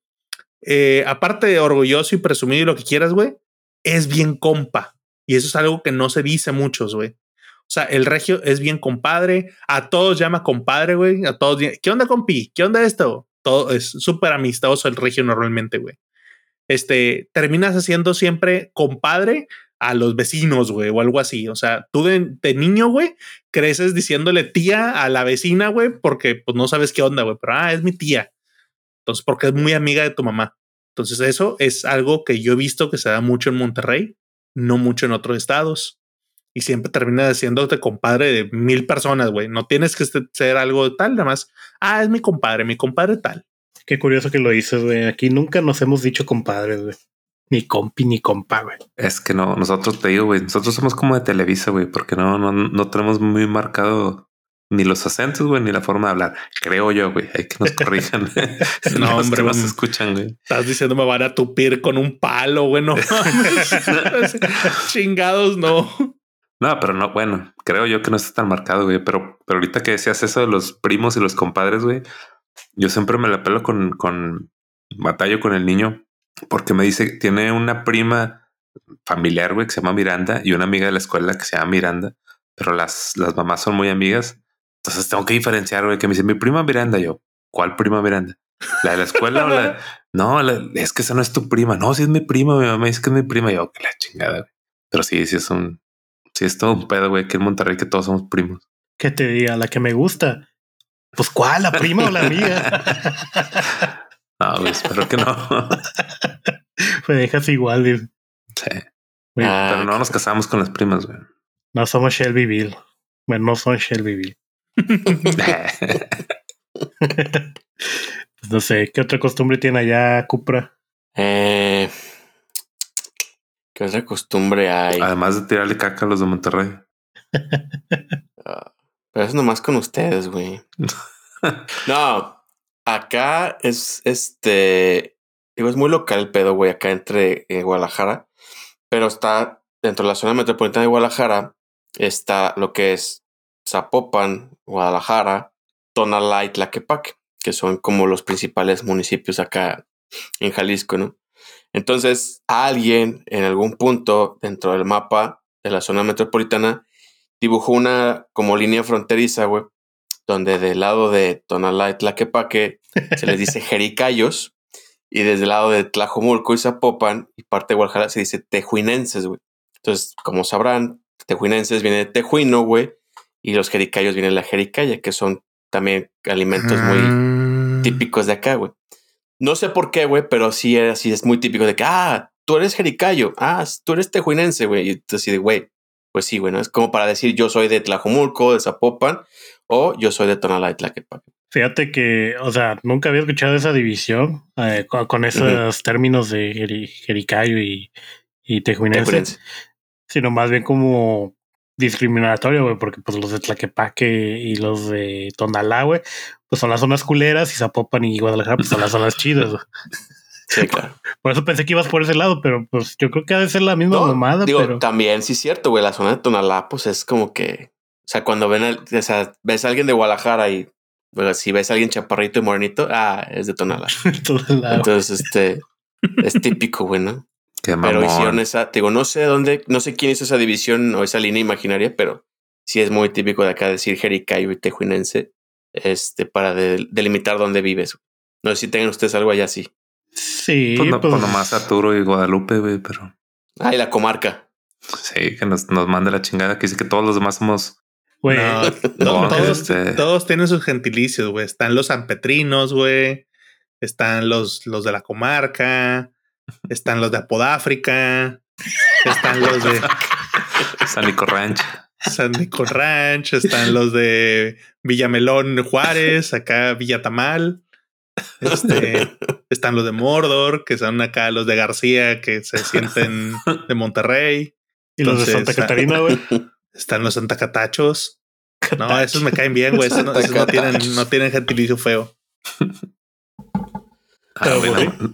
eh, aparte de orgulloso y presumido y lo que quieras, güey, es bien compa. Y eso es algo que no se dice muchos, güey. O sea, el regio es bien compadre. A todos llama compadre, güey. A todos. ¿Qué onda, compi? ¿Qué onda esto? Todo es súper amistoso el regio normalmente, güey este, terminas haciendo siempre compadre a los vecinos, güey, o algo así. O sea, tú de, niño, güey, creces diciéndole tía a la vecina, güey, porque pues no sabes qué onda, güey, pero ah, es mi tía. Entonces, porque es muy amiga de tu mamá. Entonces, eso es algo que yo he visto que se da mucho en Monterrey, no mucho en otros estados. Y siempre termina diciéndote compadre de mil personas, güey. No tienes que ser algo tal, nada más. Ah, es mi compadre, mi compadre tal. Qué curioso que lo dices, güey. Aquí nunca nos hemos dicho compadres, güey. Ni compi ni compa, güey. Es que no, nosotros te digo, güey, nosotros somos como de Televisa, güey, porque no, no, no tenemos muy marcado ni los acentos, güey, ni la forma de hablar. Creo yo, güey. Hay que nos corrijan. no, hombre, nos escuchan, güey. Estás diciendo me van a tupir con un palo, güey. No. Chingados, no. No, pero no, bueno, creo yo que no está tan marcado, güey. Pero, pero ahorita que decías eso de los primos y los compadres, güey, yo siempre me la pelo con, con batallo con el niño porque me dice tiene una prima familiar, güey, que se llama Miranda y una amiga de la escuela que se llama Miranda, pero las, las mamás son muy amigas. Entonces tengo que diferenciar, güey, que me dice mi prima Miranda. Yo, ¿cuál prima Miranda? La de la escuela o la. No, es que esa no es tu prima. No, si es mi prima. Mi mamá dice que es mi prima. Yo, que la chingada. Güey. Pero sí, sí es un. Sí, es todo un pedo, güey, que en Monterrey que todos somos primos. Que te diga la que me gusta. Pues, ¿cuál? ¿La prima o la amiga? no, espero que no. me dejas igual, güey. Sí. pero no nos casamos con las primas, güey. No somos Shelbyville. Bueno, no son Shelbyville. no sé, ¿qué otra costumbre tiene allá Cupra? Eh, ¿Qué otra costumbre hay? Además de tirarle caca a los de Monterrey. Pero es nomás con ustedes, güey. no, acá es este. Digo, es muy local el pedo, güey, acá entre eh, Guadalajara. Pero está dentro de la zona metropolitana de Guadalajara. Está lo que es Zapopan, Guadalajara, Tonalá y Tlaquepaque, que son como los principales municipios acá en Jalisco, ¿no? Entonces, alguien en algún punto dentro del mapa de la zona metropolitana dibujó una como línea fronteriza, güey, donde del lado de Tonalá y Tlaquepaque se les dice Jericayos y desde el lado de Tlajomulco y Zapopan y parte de Guadalajara se dice Tejuinenses, güey. Entonces, como sabrán, Tejuinenses viene de Tejuino, güey, y los jericayos vienen de la jericaya, que son también alimentos muy ah. típicos de acá, güey. No sé por qué, güey, pero sí, así es muy típico de que, ah, tú eres jericayo, ah, tú eres tejuinense, güey. Y entonces, de, güey, pues sí, güey, ¿no? Es como para decir yo soy de Tlajomulco, de Zapopan, o yo soy de Tonalá de Tlaquepaque. Fíjate que, o sea, nunca había escuchado esa división eh, con, esos términos de jericayo y, y tejuinense, sino más bien como discriminatorio, güey, porque pues los de Tlaquepaque y los de Tonalá, güey, pues son las zonas culeras y Zapopan y Guadalajara pues son las zonas chidas, Sí, claro. Por eso pensé que ibas por ese lado, pero pues yo creo que ha de ser la misma mamada. Digo, pero... también sí es cierto, güey. La zona de Tonalá, pues es como que, o sea, cuando ven, o sea, ves a alguien de Guadalajara y pues, si ves a alguien chaparrito y morenito, ah, es de Tonalá. Entonces, este es típico, güey, ¿no? pero hicieron esa, digo, no sé dónde, no sé quién hizo esa división o esa línea imaginaria, pero sí es muy típico de acá decir Jericayo y Tejuinense, este, para delimitar dónde vives. No sé si tengan ustedes algo allá así. Sí, pues, no, pues, pues nomás Arturo y Guadalupe, güey, pero. Ah, y la comarca. Sí, que nos, nos mande la chingada, que dice que todos los demás somos. Güey, todos, este todos, tienen sus gentilicios, güey. Están los sanpetrinos, güey. Están los, los de la comarca están los de Apodáfrica, están los de San Nico Ranch. San Nico Ranch, están los de Villamelón Juárez, acá Villatamal. Este, están los de Mordor, que son acá los de García, que se sienten de Monterrey. Y los de Santa Catarina, güey. Están los Santa Catachos. No, esos me caen bien, güey. Esos, no, tienen, no tienen gentilicio feo. Ah,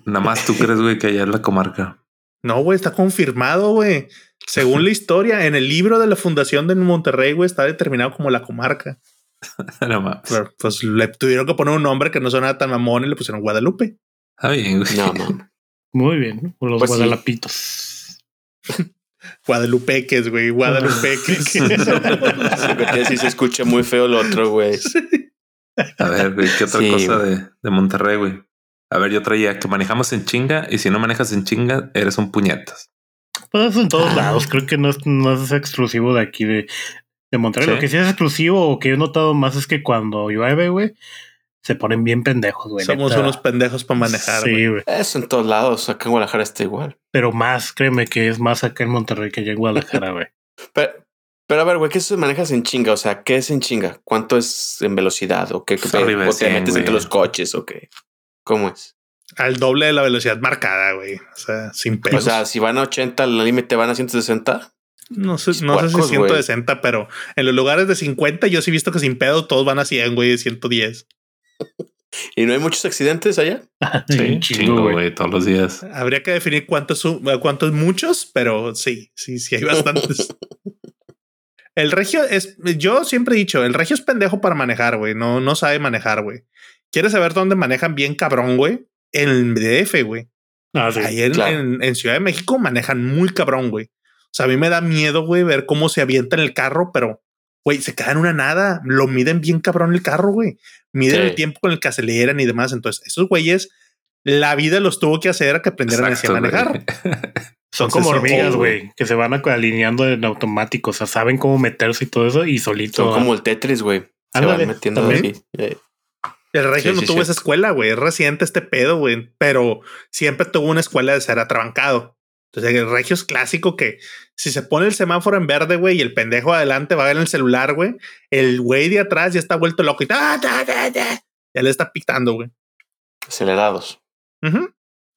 nada, más tú crees, güey, que allá es la comarca. No, güey, está confirmado, güey. Según la historia, en el libro de la fundación de Monterrey, güey, está determinado como la comarca. no más. pues le tuvieron que poner un nombre que no sonaba tan mamón y le pusieron Guadalupe. Ah, bien, güey. No, man. Muy bien, por los pues guadalapitos. Guadalupeques, güey, Guadalupeques. sí, se escucha muy feo el otro, güey. A ver, güey, ¿qué otra cosa de, de Monterrey, güey? A ver, yo traía que manejamos en chinga y si no manejas en chinga, eres un puñetas. Pues en todos ah. lados. Creo que no es, no es exclusivo de aquí de, de Monterrey. Lo que sí es exclusivo o que he notado más es que cuando llueve, güey, se ponen bien pendejos, güey. Somos unos pendejos para manejar. Sí, güey. Eso en todos lados. Acá en Guadalajara está igual. Pero más, créeme que es más acá en Monterrey que allá en Guadalajara, güey. pero, pero, a ver, güey, ¿qué se manejas en chinga? O sea, ¿qué es en chinga? ¿Cuánto es en velocidad? ¿O qué? ¿O te metes entre los coches? ¿O qué? ¿Cómo es? Al doble de la velocidad marcada, güey. O sea, sin pesos. O sea, si van a 80, al límite van a 160. No sé, no sé si 160, pero en los lugares de 50 yo sí he visto que sin pedo todos van a 100, güey, de 110. ¿Y no hay muchos accidentes allá? sí, chingo, güey, todos los días. Habría que definir cuántos, cuántos muchos, pero sí, sí, sí hay bastantes. El regio es, yo siempre he dicho, el regio es pendejo para manejar, güey. No, no sabe manejar, güey. ¿Quieres saber dónde manejan bien cabrón, güey? En el DF, güey. Ah, sí. Ahí en, claro. en- en Ciudad de México manejan muy cabrón, güey. O sea, a mí me da miedo, güey, ver cómo se avienta en el carro, pero, güey, se queda en una nada. Lo miden bien cabrón el carro, güey. Miden Sí. el tiempo con el que aceleran y demás. Entonces, esos güeyes, la vida los tuvo que hacer a que aprendieran así a Exacto, manejar. Son como hormigas, güey. que se van alineando en automático. O sea, saben cómo meterse y todo eso y solito. Son como el Tetris, güey. Se Ándale, van metiendo también. así. Eh, El regio Sí, no sí, tuvo sí. esa escuela, güey. Es reciente este pedo, güey. Pero siempre tuvo una escuela de ser atrabancado. Entonces, el regio es clásico que si se pone el semáforo en verde, güey, y el pendejo adelante va a ver el celular, güey, el güey de atrás ya está vuelto loco y ta, ta, ta, ta, ya le está pictando, güey. acelerados.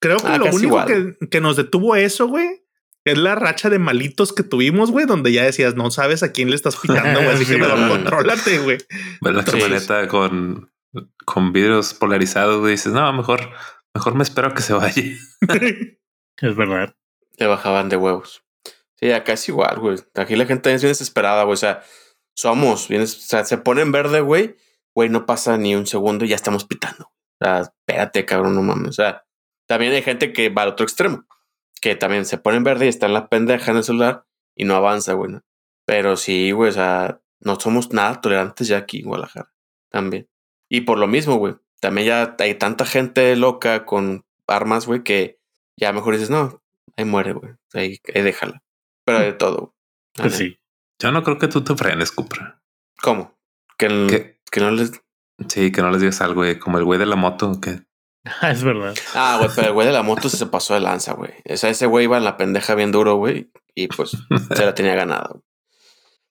Creo que Ah, lo único que, que nos detuvo eso, güey, es la racha de malitos que tuvimos, güey, donde ya decías, no sabes a quién le estás picando, güey, así Sí, que contrólate, güey. Ves la Sí. camioneta con, con vidrios polarizados, güey. Dices, no, mejor, mejor me espero que se vaya. Es verdad. Le bajaban de huevos. Sí, acá es igual, güey. Aquí la gente es bien desesperada, güey. O sea, somos bien, o sea, se pone en verde, güey. Güey, no pasa ni un segundo y ya estamos pitando. O sea, espérate, cabrón, no mames. O sea, también hay gente que va al otro extremo, que también se pone en verde y está en la pendeja en el celular y no avanza, güey. ¿no? Pero sí, güey, o sea, no somos nada tolerantes ya aquí en Guadalajara. También. Y por lo mismo, güey, también ya hay tanta gente loca con armas, güey, que ya mejor dices, no, ahí muere, güey. Ahí, ahí déjala. Pero de todo. güey. Pues sí. Yo no creo que tú te frenes, Cupra. ¿Cómo? Que, el- Que, que no les. sí, que no les digas algo, güey, como el güey de la moto, que Ah, es verdad. Ah, güey, pero el güey de la moto se pasó de lanza, güey. O sea, ese güey iba en la pendeja bien duro, güey. Y pues se la tenía ganada. güey.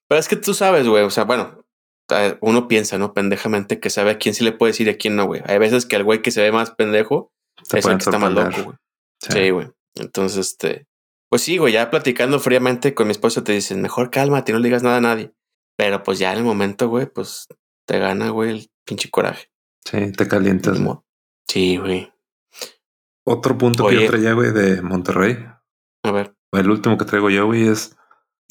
Pero es que tú sabes, güey. O sea, bueno, eh, uno piensa, ¿no? Pendejamente que sabe a quién sí le puede decir y a quién no, güey. Hay veces que el güey que se ve más pendejo te es el que está más loco, güey. Sí, güey. Entonces, este, pues sí, güey, ya platicando fríamente con mi esposa te dicen, mejor cálmate, no le digas nada a nadie. Pero pues ya en el momento, güey, pues te gana, güey, el pinche coraje. Sí, te calientas. Sí, güey. Otro punto que yo traía, güey, de Monterrey. A ver. El último que traigo yo, güey, es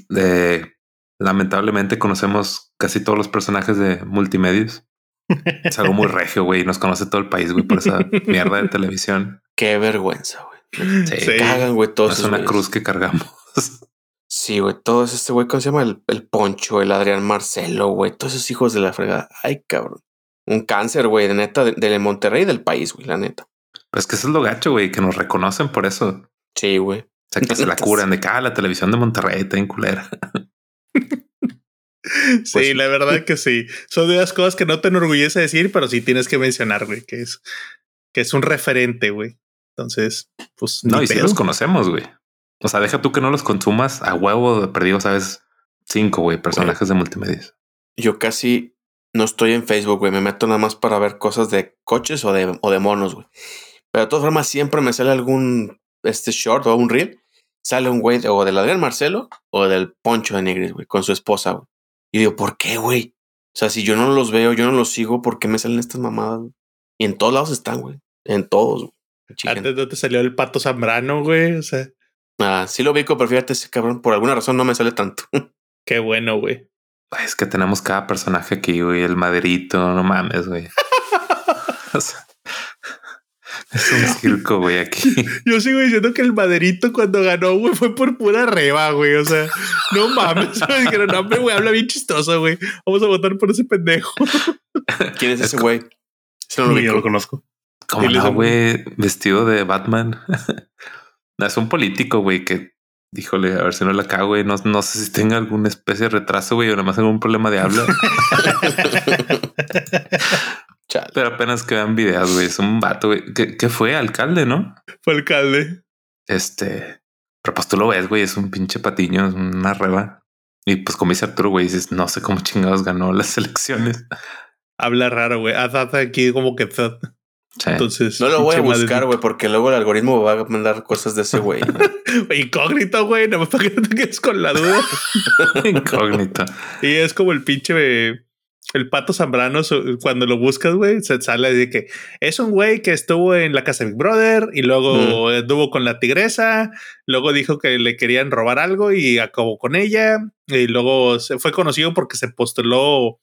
de lamentablemente conocemos casi todos los personajes de multimedios. Es algo muy regio, güey. y Nos conoce todo el país, güey, por esa mierda de televisión. Qué vergüenza, güey. Sí, Sí. Se cagan, güey, todos es esos una cruz que cargamos. Sí, güey, todos este güey, ¿cómo se llama? El, el Poncho, el Adrián Marcelo, güey, todos esos hijos de la fregada. Ay, cabrón. Un cáncer, güey, de neta, de, de Monterrey y del país, güey, la neta. Pues que eso es lo gacho, güey, que nos reconocen por eso. O Sí, güey. sea, que se la curan de que ah, la televisión de Monterrey está en culera. Sí, Pues- la verdad que sí. Son de las cosas que no te enorgullece decir, pero sí tienes que mencionar, güey, que es, que es un referente, güey. Entonces, pues No, y sí pedo. los conocemos, güey. O sea, deja tú que no los consumas a huevo de perdido, sabes, cinco, güey, personajes de multimedia. Yo casi no estoy en Facebook, güey. Me meto nada más para ver cosas de coches o de, o de monos, güey. Pero de todas formas, siempre me sale algún este short o un reel. Sale un güey de- o del Adrián Marcelo o del Poncho de Negris, güey, con su esposa, güey. Y digo, ¿por qué, güey? O sea, si yo no los veo, yo no los sigo, ¿por qué me salen estas mamadas? Y en todos lados están, güey. En todos, güey. Antes no te salió el pato Zambrano, güey. O sea, Ah, sí lo ubico, pero fíjate, ese cabrón, por alguna razón no me sale tanto. qué bueno, güey. Ay, Es que tenemos cada personaje aquí, güey. El maderito, no mames, güey. O sea, es un circo, güey, aquí. Yo sigo diciendo que el maderito cuando ganó, güey, fue por pura reba, güey. O sea, no mames. Me dijeron, no, hombre, güey, habla bien chistoso, güey. Vamos a votar por ese pendejo. ¿Quién es Es ese güey? No lo yo lo conozco. Como no, güey, vestido de Batman. Es un político, güey, que, híjole, a ver si no la cago, güey. No, no sé si tenga alguna especie de retraso, güey, o nada más algún problema de habla. Chale. Pero apenas que vean videos, güey. Es un vato, güey. que, que fue alcalde, ¿no? Fue alcalde. Este, pero pues tú lo ves, güey, es un pinche patiño, es una reba. Y pues como dice Arturo, güey, dices, no sé cómo chingados ganó las elecciones. Habla raro, güey. Haz haz aquí como que. Sí. Entonces. No lo voy a buscar, güey, porque luego el algoritmo va a mandar cosas de ese güey. maderito. Incógnito, güey. Nada más para que no te quedes con la duda. Incógnito. Y es como el pinche. el pato Zambrano, cuando lo buscas, güey, se sale de que es un güey que estuvo en la casa de Big Brother y luego estuvo con la tigresa, luego dijo que le querían robar algo y acabó con ella y luego se fue conocido porque se postuló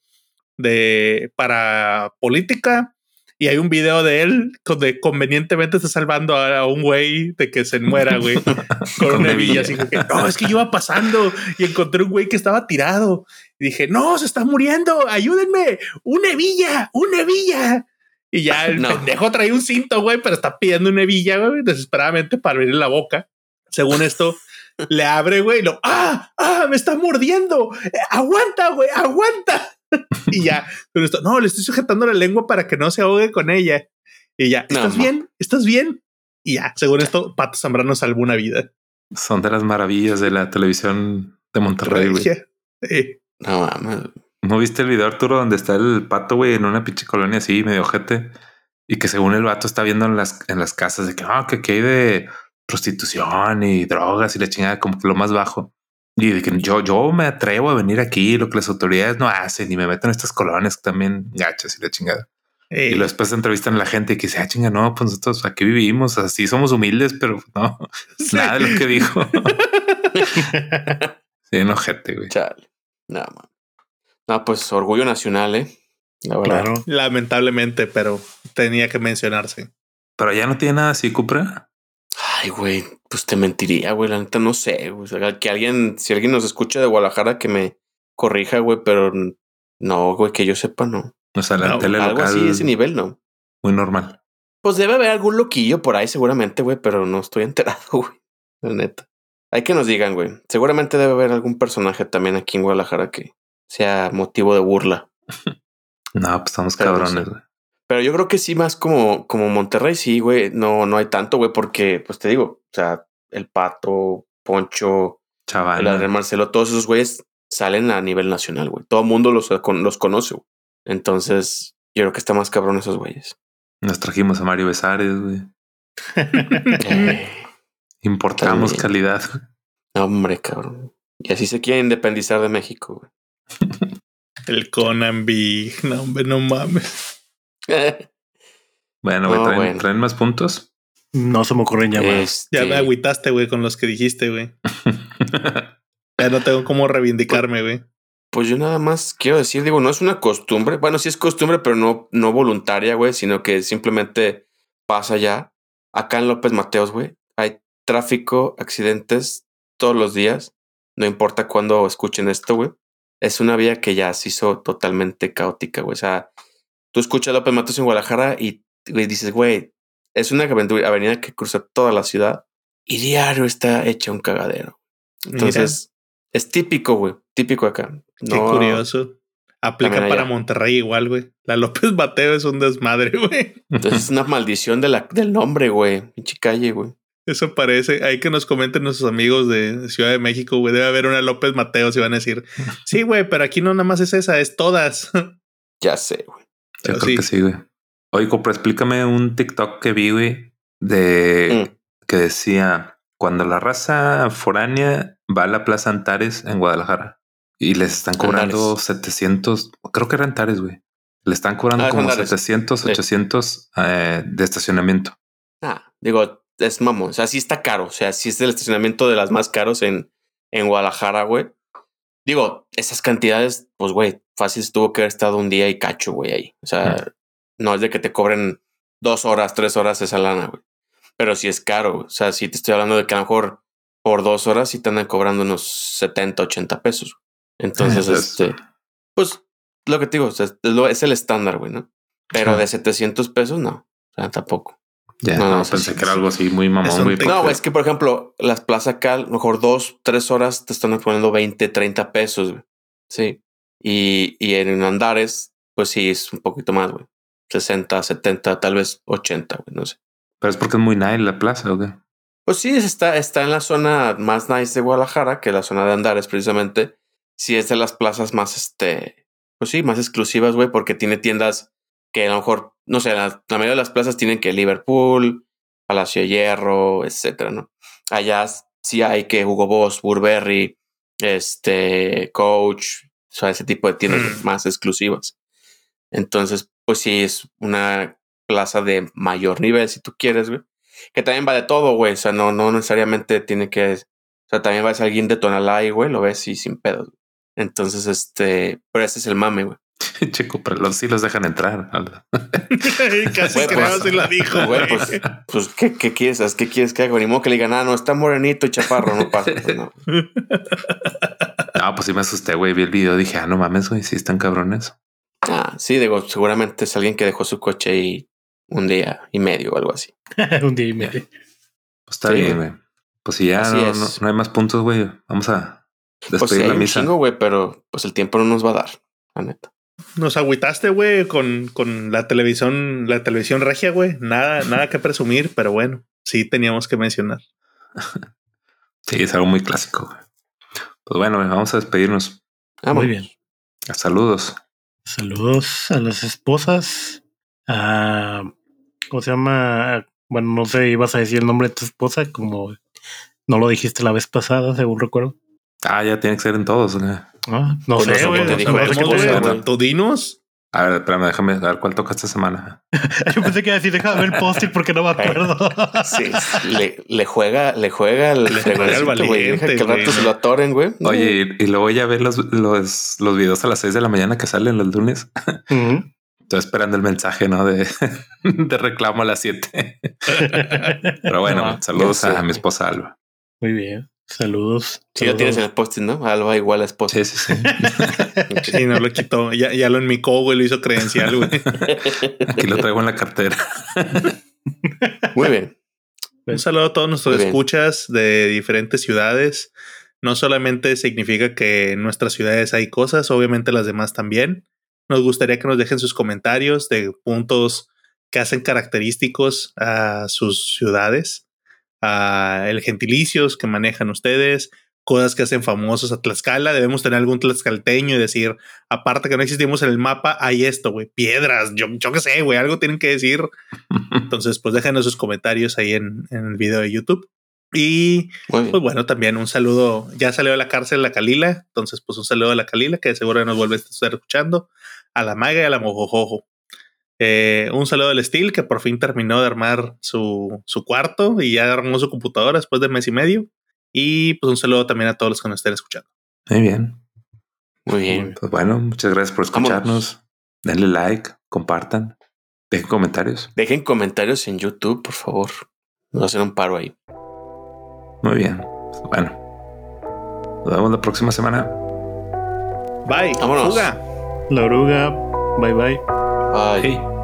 de para política y hay un video de él donde convenientemente está salvando a, un güey de que se muera, güey, con, Con una hebilla. Así que, no, es que yo iba pasando y encontré un güey que estaba tirado. Y dije, no, se está muriendo, ayúdenme, una hebilla, una hebilla. Y ya el No. pendejo trae un cinto, güey, pero está pidiendo una hebilla, güey, desesperadamente para abrirle la boca. Según esto, le abre, güey, y lo, ah, ah, me está mordiendo, Eh, aguanta, güey, aguanta. y ya, pero esto, no, le estoy sujetando la lengua para que no se ahogue con ella. Y ya, ¿estás bien? ¿Estás bien? Y ya, según esto, Pato Zambrano salvó una vida. Son de las maravillas de la televisión de Monterrey, güey. No mames. ¿No viste el video, Arturo, donde está el pato, güey, en una pinche colonia así, medio ojete? Y que según el vato está viendo en las, en las casas de que, no, que aquí hay de prostitución y drogas y la chingada, como que lo más bajo. Y de que yo, yo me atrevo a venir aquí, lo que las autoridades no hacen, y me meto en estas colonias que también gachas y la chingada. eh, Y luego después entrevistan a la gente y que dice, ah, chinga, no, pues nosotros aquí vivimos, así somos humildes, pero no, sí. nada de lo que dijo. sí, enojete, güey. Chale. No, man. No, pues orgullo nacional, eh. La verdad. Claro. Lamentablemente, pero tenía que mencionarse. Pero ya no tiene nada así, Cupra. Ay, güey, pues te mentiría, güey. La neta no sé. güey. O sea, que alguien, si alguien nos escucha de Guadalajara, que me corrija, güey, pero no, güey, que yo sepa, no. O sea, la No, tele Algo local así de ese nivel, no. muy normal. Pues debe haber algún loquillo por ahí, seguramente, güey, pero no estoy enterado, güey. La neta. Hay que nos digan, güey. Seguramente debe haber algún personaje también aquí en Guadalajara que sea motivo de burla. No, pues estamos Pero no cabrones, sé. güey. Pero yo creo que sí, más como, como Monterrey, sí, güey. No, no hay tanto, güey, porque, pues te digo, o sea, el Pato, Poncho, el Chaval. Adrián Marcelo, todos esos güeyes salen a nivel nacional, güey. Todo el mundo los, con- los conoce, güey. Entonces, yo creo que está más cabrón esos güeyes. Nos trajimos a Mario Besares, güey. Importamos También. calidad. no, hombre, cabrón. Y así se quiere independizar de México, El Conan Big. No, hombre, no mames. Bueno, güey, No, ¿traen, bueno. traen más puntos? No se me ocurren llamadas. Este, Ya me agüitaste, güey, con los que dijiste, güey. Ya no tengo cómo reivindicarme, güey. Pues yo nada más quiero decir, digo, no es una costumbre. Bueno, sí es costumbre, pero no, no voluntaria, güey, sino que simplemente pasa ya. Acá en López Mateos, güey, hay tráfico, accidentes todos los días. No importa cuándo escuchen esto, güey. Es una vía que ya se hizo totalmente caótica, güey. O sea, tú escuchas López Mateos en Guadalajara y dices, güey, es una avenida que cruza toda la ciudad y diario está hecha un cagadero. Entonces, es típico, güey. Típico acá. Qué curioso. Aplica para allá. Monterrey igual, güey. La López Mateo es un desmadre, güey. Entonces es una maldición de la, del nombre, güey. Pinche calle, güey. Eso parece. Hay que nos comenten nuestros amigos de Ciudad de México, güey. Debe haber una López Mateo y van a decir, sí, güey, pero aquí no nada más es esa, es todas. Ya sé, güey. Yo Pero creo sí. que sí, güey. Oye, Cupra, explícame un TikTok que vi, güey, de Mm. que decía cuando la raza foránea va a la Plaza Antares en Guadalajara y les están cobrando Antares. 700, creo que eran Antares, güey. Le están cobrando Ah, como Antares. 700, Sí. 800 eh, de estacionamiento. Ah, digo, es mamón. O sea, sí está caro. O sea, sí es el estacionamiento de las más caros en, en Guadalajara, güey. Digo, esas cantidades, pues, güey, fácil tuvo que haber estado un día y cacho, güey, ahí. O sea, no es de que te cobren dos horas, tres horas esa lana, güey. Pero sí es caro. güey. O sea, sí te estoy hablando de que a lo mejor por dos horas sí te andan cobrando unos 70, 80 pesos. Entonces, es- este, pues, lo que te digo, o sea, es, lo- es el estándar, güey, ¿no? Pero de 700 pesos, no. O sea, tampoco. Ya, No, no, pensé que era algo así muy Es mamón, un güey. No, es que por ejemplo, las plazas acá, a lo mejor dos, tres horas te están poniendo 20, 30 pesos. güey. Sí. Y, y en Andares, pues sí, es un poquito más, güey. 60, 70, tal vez 80, güey, no sé. Pero es porque es muy nice la plaza, ¿o qué? Pues sí, está, está en la zona más nice de Guadalajara, que la zona de Andares, precisamente. Sí, es de las plazas más, este, pues sí, más exclusivas, güey, porque tiene tiendas que a lo mejor, no sé, la, la mayoría de las plazas tienen que Liverpool, Palacio de Hierro, etcétera, ¿no? Allá sí hay que Hugo Boss, Burberry, este, Coach, sea, ese tipo de tiendas Mm. más exclusivas. Entonces, pues sí, es una plaza de mayor nivel, si tú quieres, güey. Que también va de todo, güey. O sea, no, no necesariamente tiene que. O sea, también va a ser alguien de Tonalá y, güey, lo ves y sin pedos. Entonces, este, pero ese es el mame, güey. Checo, pero los sí los dejan entrar. Casi Güey, creo pues, si lo dijo, Güey, güey. pues, pues ¿qué, ¿qué quieres? ¿Sabes ¿Qué quieres que haga? Ni modo que le digan, ah, no, está morenito y chaparro, no pasa. Pues no. No, pues sí me asusté, güey. Vi el video, dije, ah, no mames, güey, sí están cabrones. Ah, sí, digo, seguramente es alguien que dejó su coche ahí un día y medio o algo así. Un día y medio. Pues está Sí, bien, güey. Pues si ya no, es. no- no hay más puntos, güey, vamos a despedir Pues sí, la misa. güey, pero pues el tiempo no nos va a dar, la neta. Nos agüitaste, güey, con, con la televisión, la televisión regia, güey. Nada, nada que presumir, pero bueno, sí teníamos que mencionar. Sí, es algo muy clásico. güey. Pues bueno, vamos a despedirnos. Ah, Muy bien. Saludos. Saludos a las esposas. A, ¿Cómo se llama? Bueno, no sé, ibas a decir el nombre de tu esposa, como no lo dijiste la vez pasada, según recuerdo. Ah, ya tiene que ser en todos. güey. Ah, no Pues no sé, güey. no dijo pasó. güey. ¿Tú dinos? A ver, espérame, déjame a ver cuál toca esta semana. Yo pensé que iba a decir, déjame ver el post porque no me acuerdo. Sí, le, le juega, le juega el Le juega al fregoncito, güey. Valiente, que rato se lo atoren, güey. Oye, y, y luego ya ver los, los, los videos a las 6 de la mañana que salen los lunes. Estoy esperando el mensaje, ¿no? De, de reclamo a las 7. Pero bueno, No, saludos a mi esposa Alba. Muy bien. Saludos. Si lo tienes en el post ¿no? Alba igual a esposa. Sí, sí, sí. Sí, no lo quitó. Ya, ya lo enmicó, güey, lo hizo credencial, güey. Aquí lo traigo en la cartera. Muy bien. Un saludo a todos nuestros escuchas de diferentes ciudades. No solamente significa que en nuestras ciudades hay cosas, obviamente las demás también. Nos gustaría que nos dejen sus comentarios de puntos que hacen característicos a sus ciudades, a el gentilicios que manejan ustedes, cosas que hacen famosos a Tlaxcala. Debemos tener algún tlaxcalteño y decir, aparte que no existimos en el mapa, hay esto, güey, piedras, yo, yo qué sé, güey, algo tienen que decir. Entonces, pues déjenos sus comentarios ahí en, en el video de YouTube. Y pues bueno, también un saludo. Ya salió de la cárcel la Calila. Entonces, pues un saludo a la Calila, que seguro nos vuelve a estar escuchando. A la Maga y a la Mojojojo. Eh, un saludo al Steel, que por fin terminó de armar su, su cuarto y ya armó su computadora después de mes y medio. Y pues un saludo también a todos los que nos estén escuchando. Muy bien. Muy bien. Pues bueno, muchas gracias por escucharnos. Denle like, compartan, dejen comentarios. Dejen comentarios en YouTube, por favor. Nos hacen un paro ahí. Muy bien. Pues bueno, nos vemos la próxima semana. Bye. Vámonos. La oruga. Bye bye. Bye. Hey.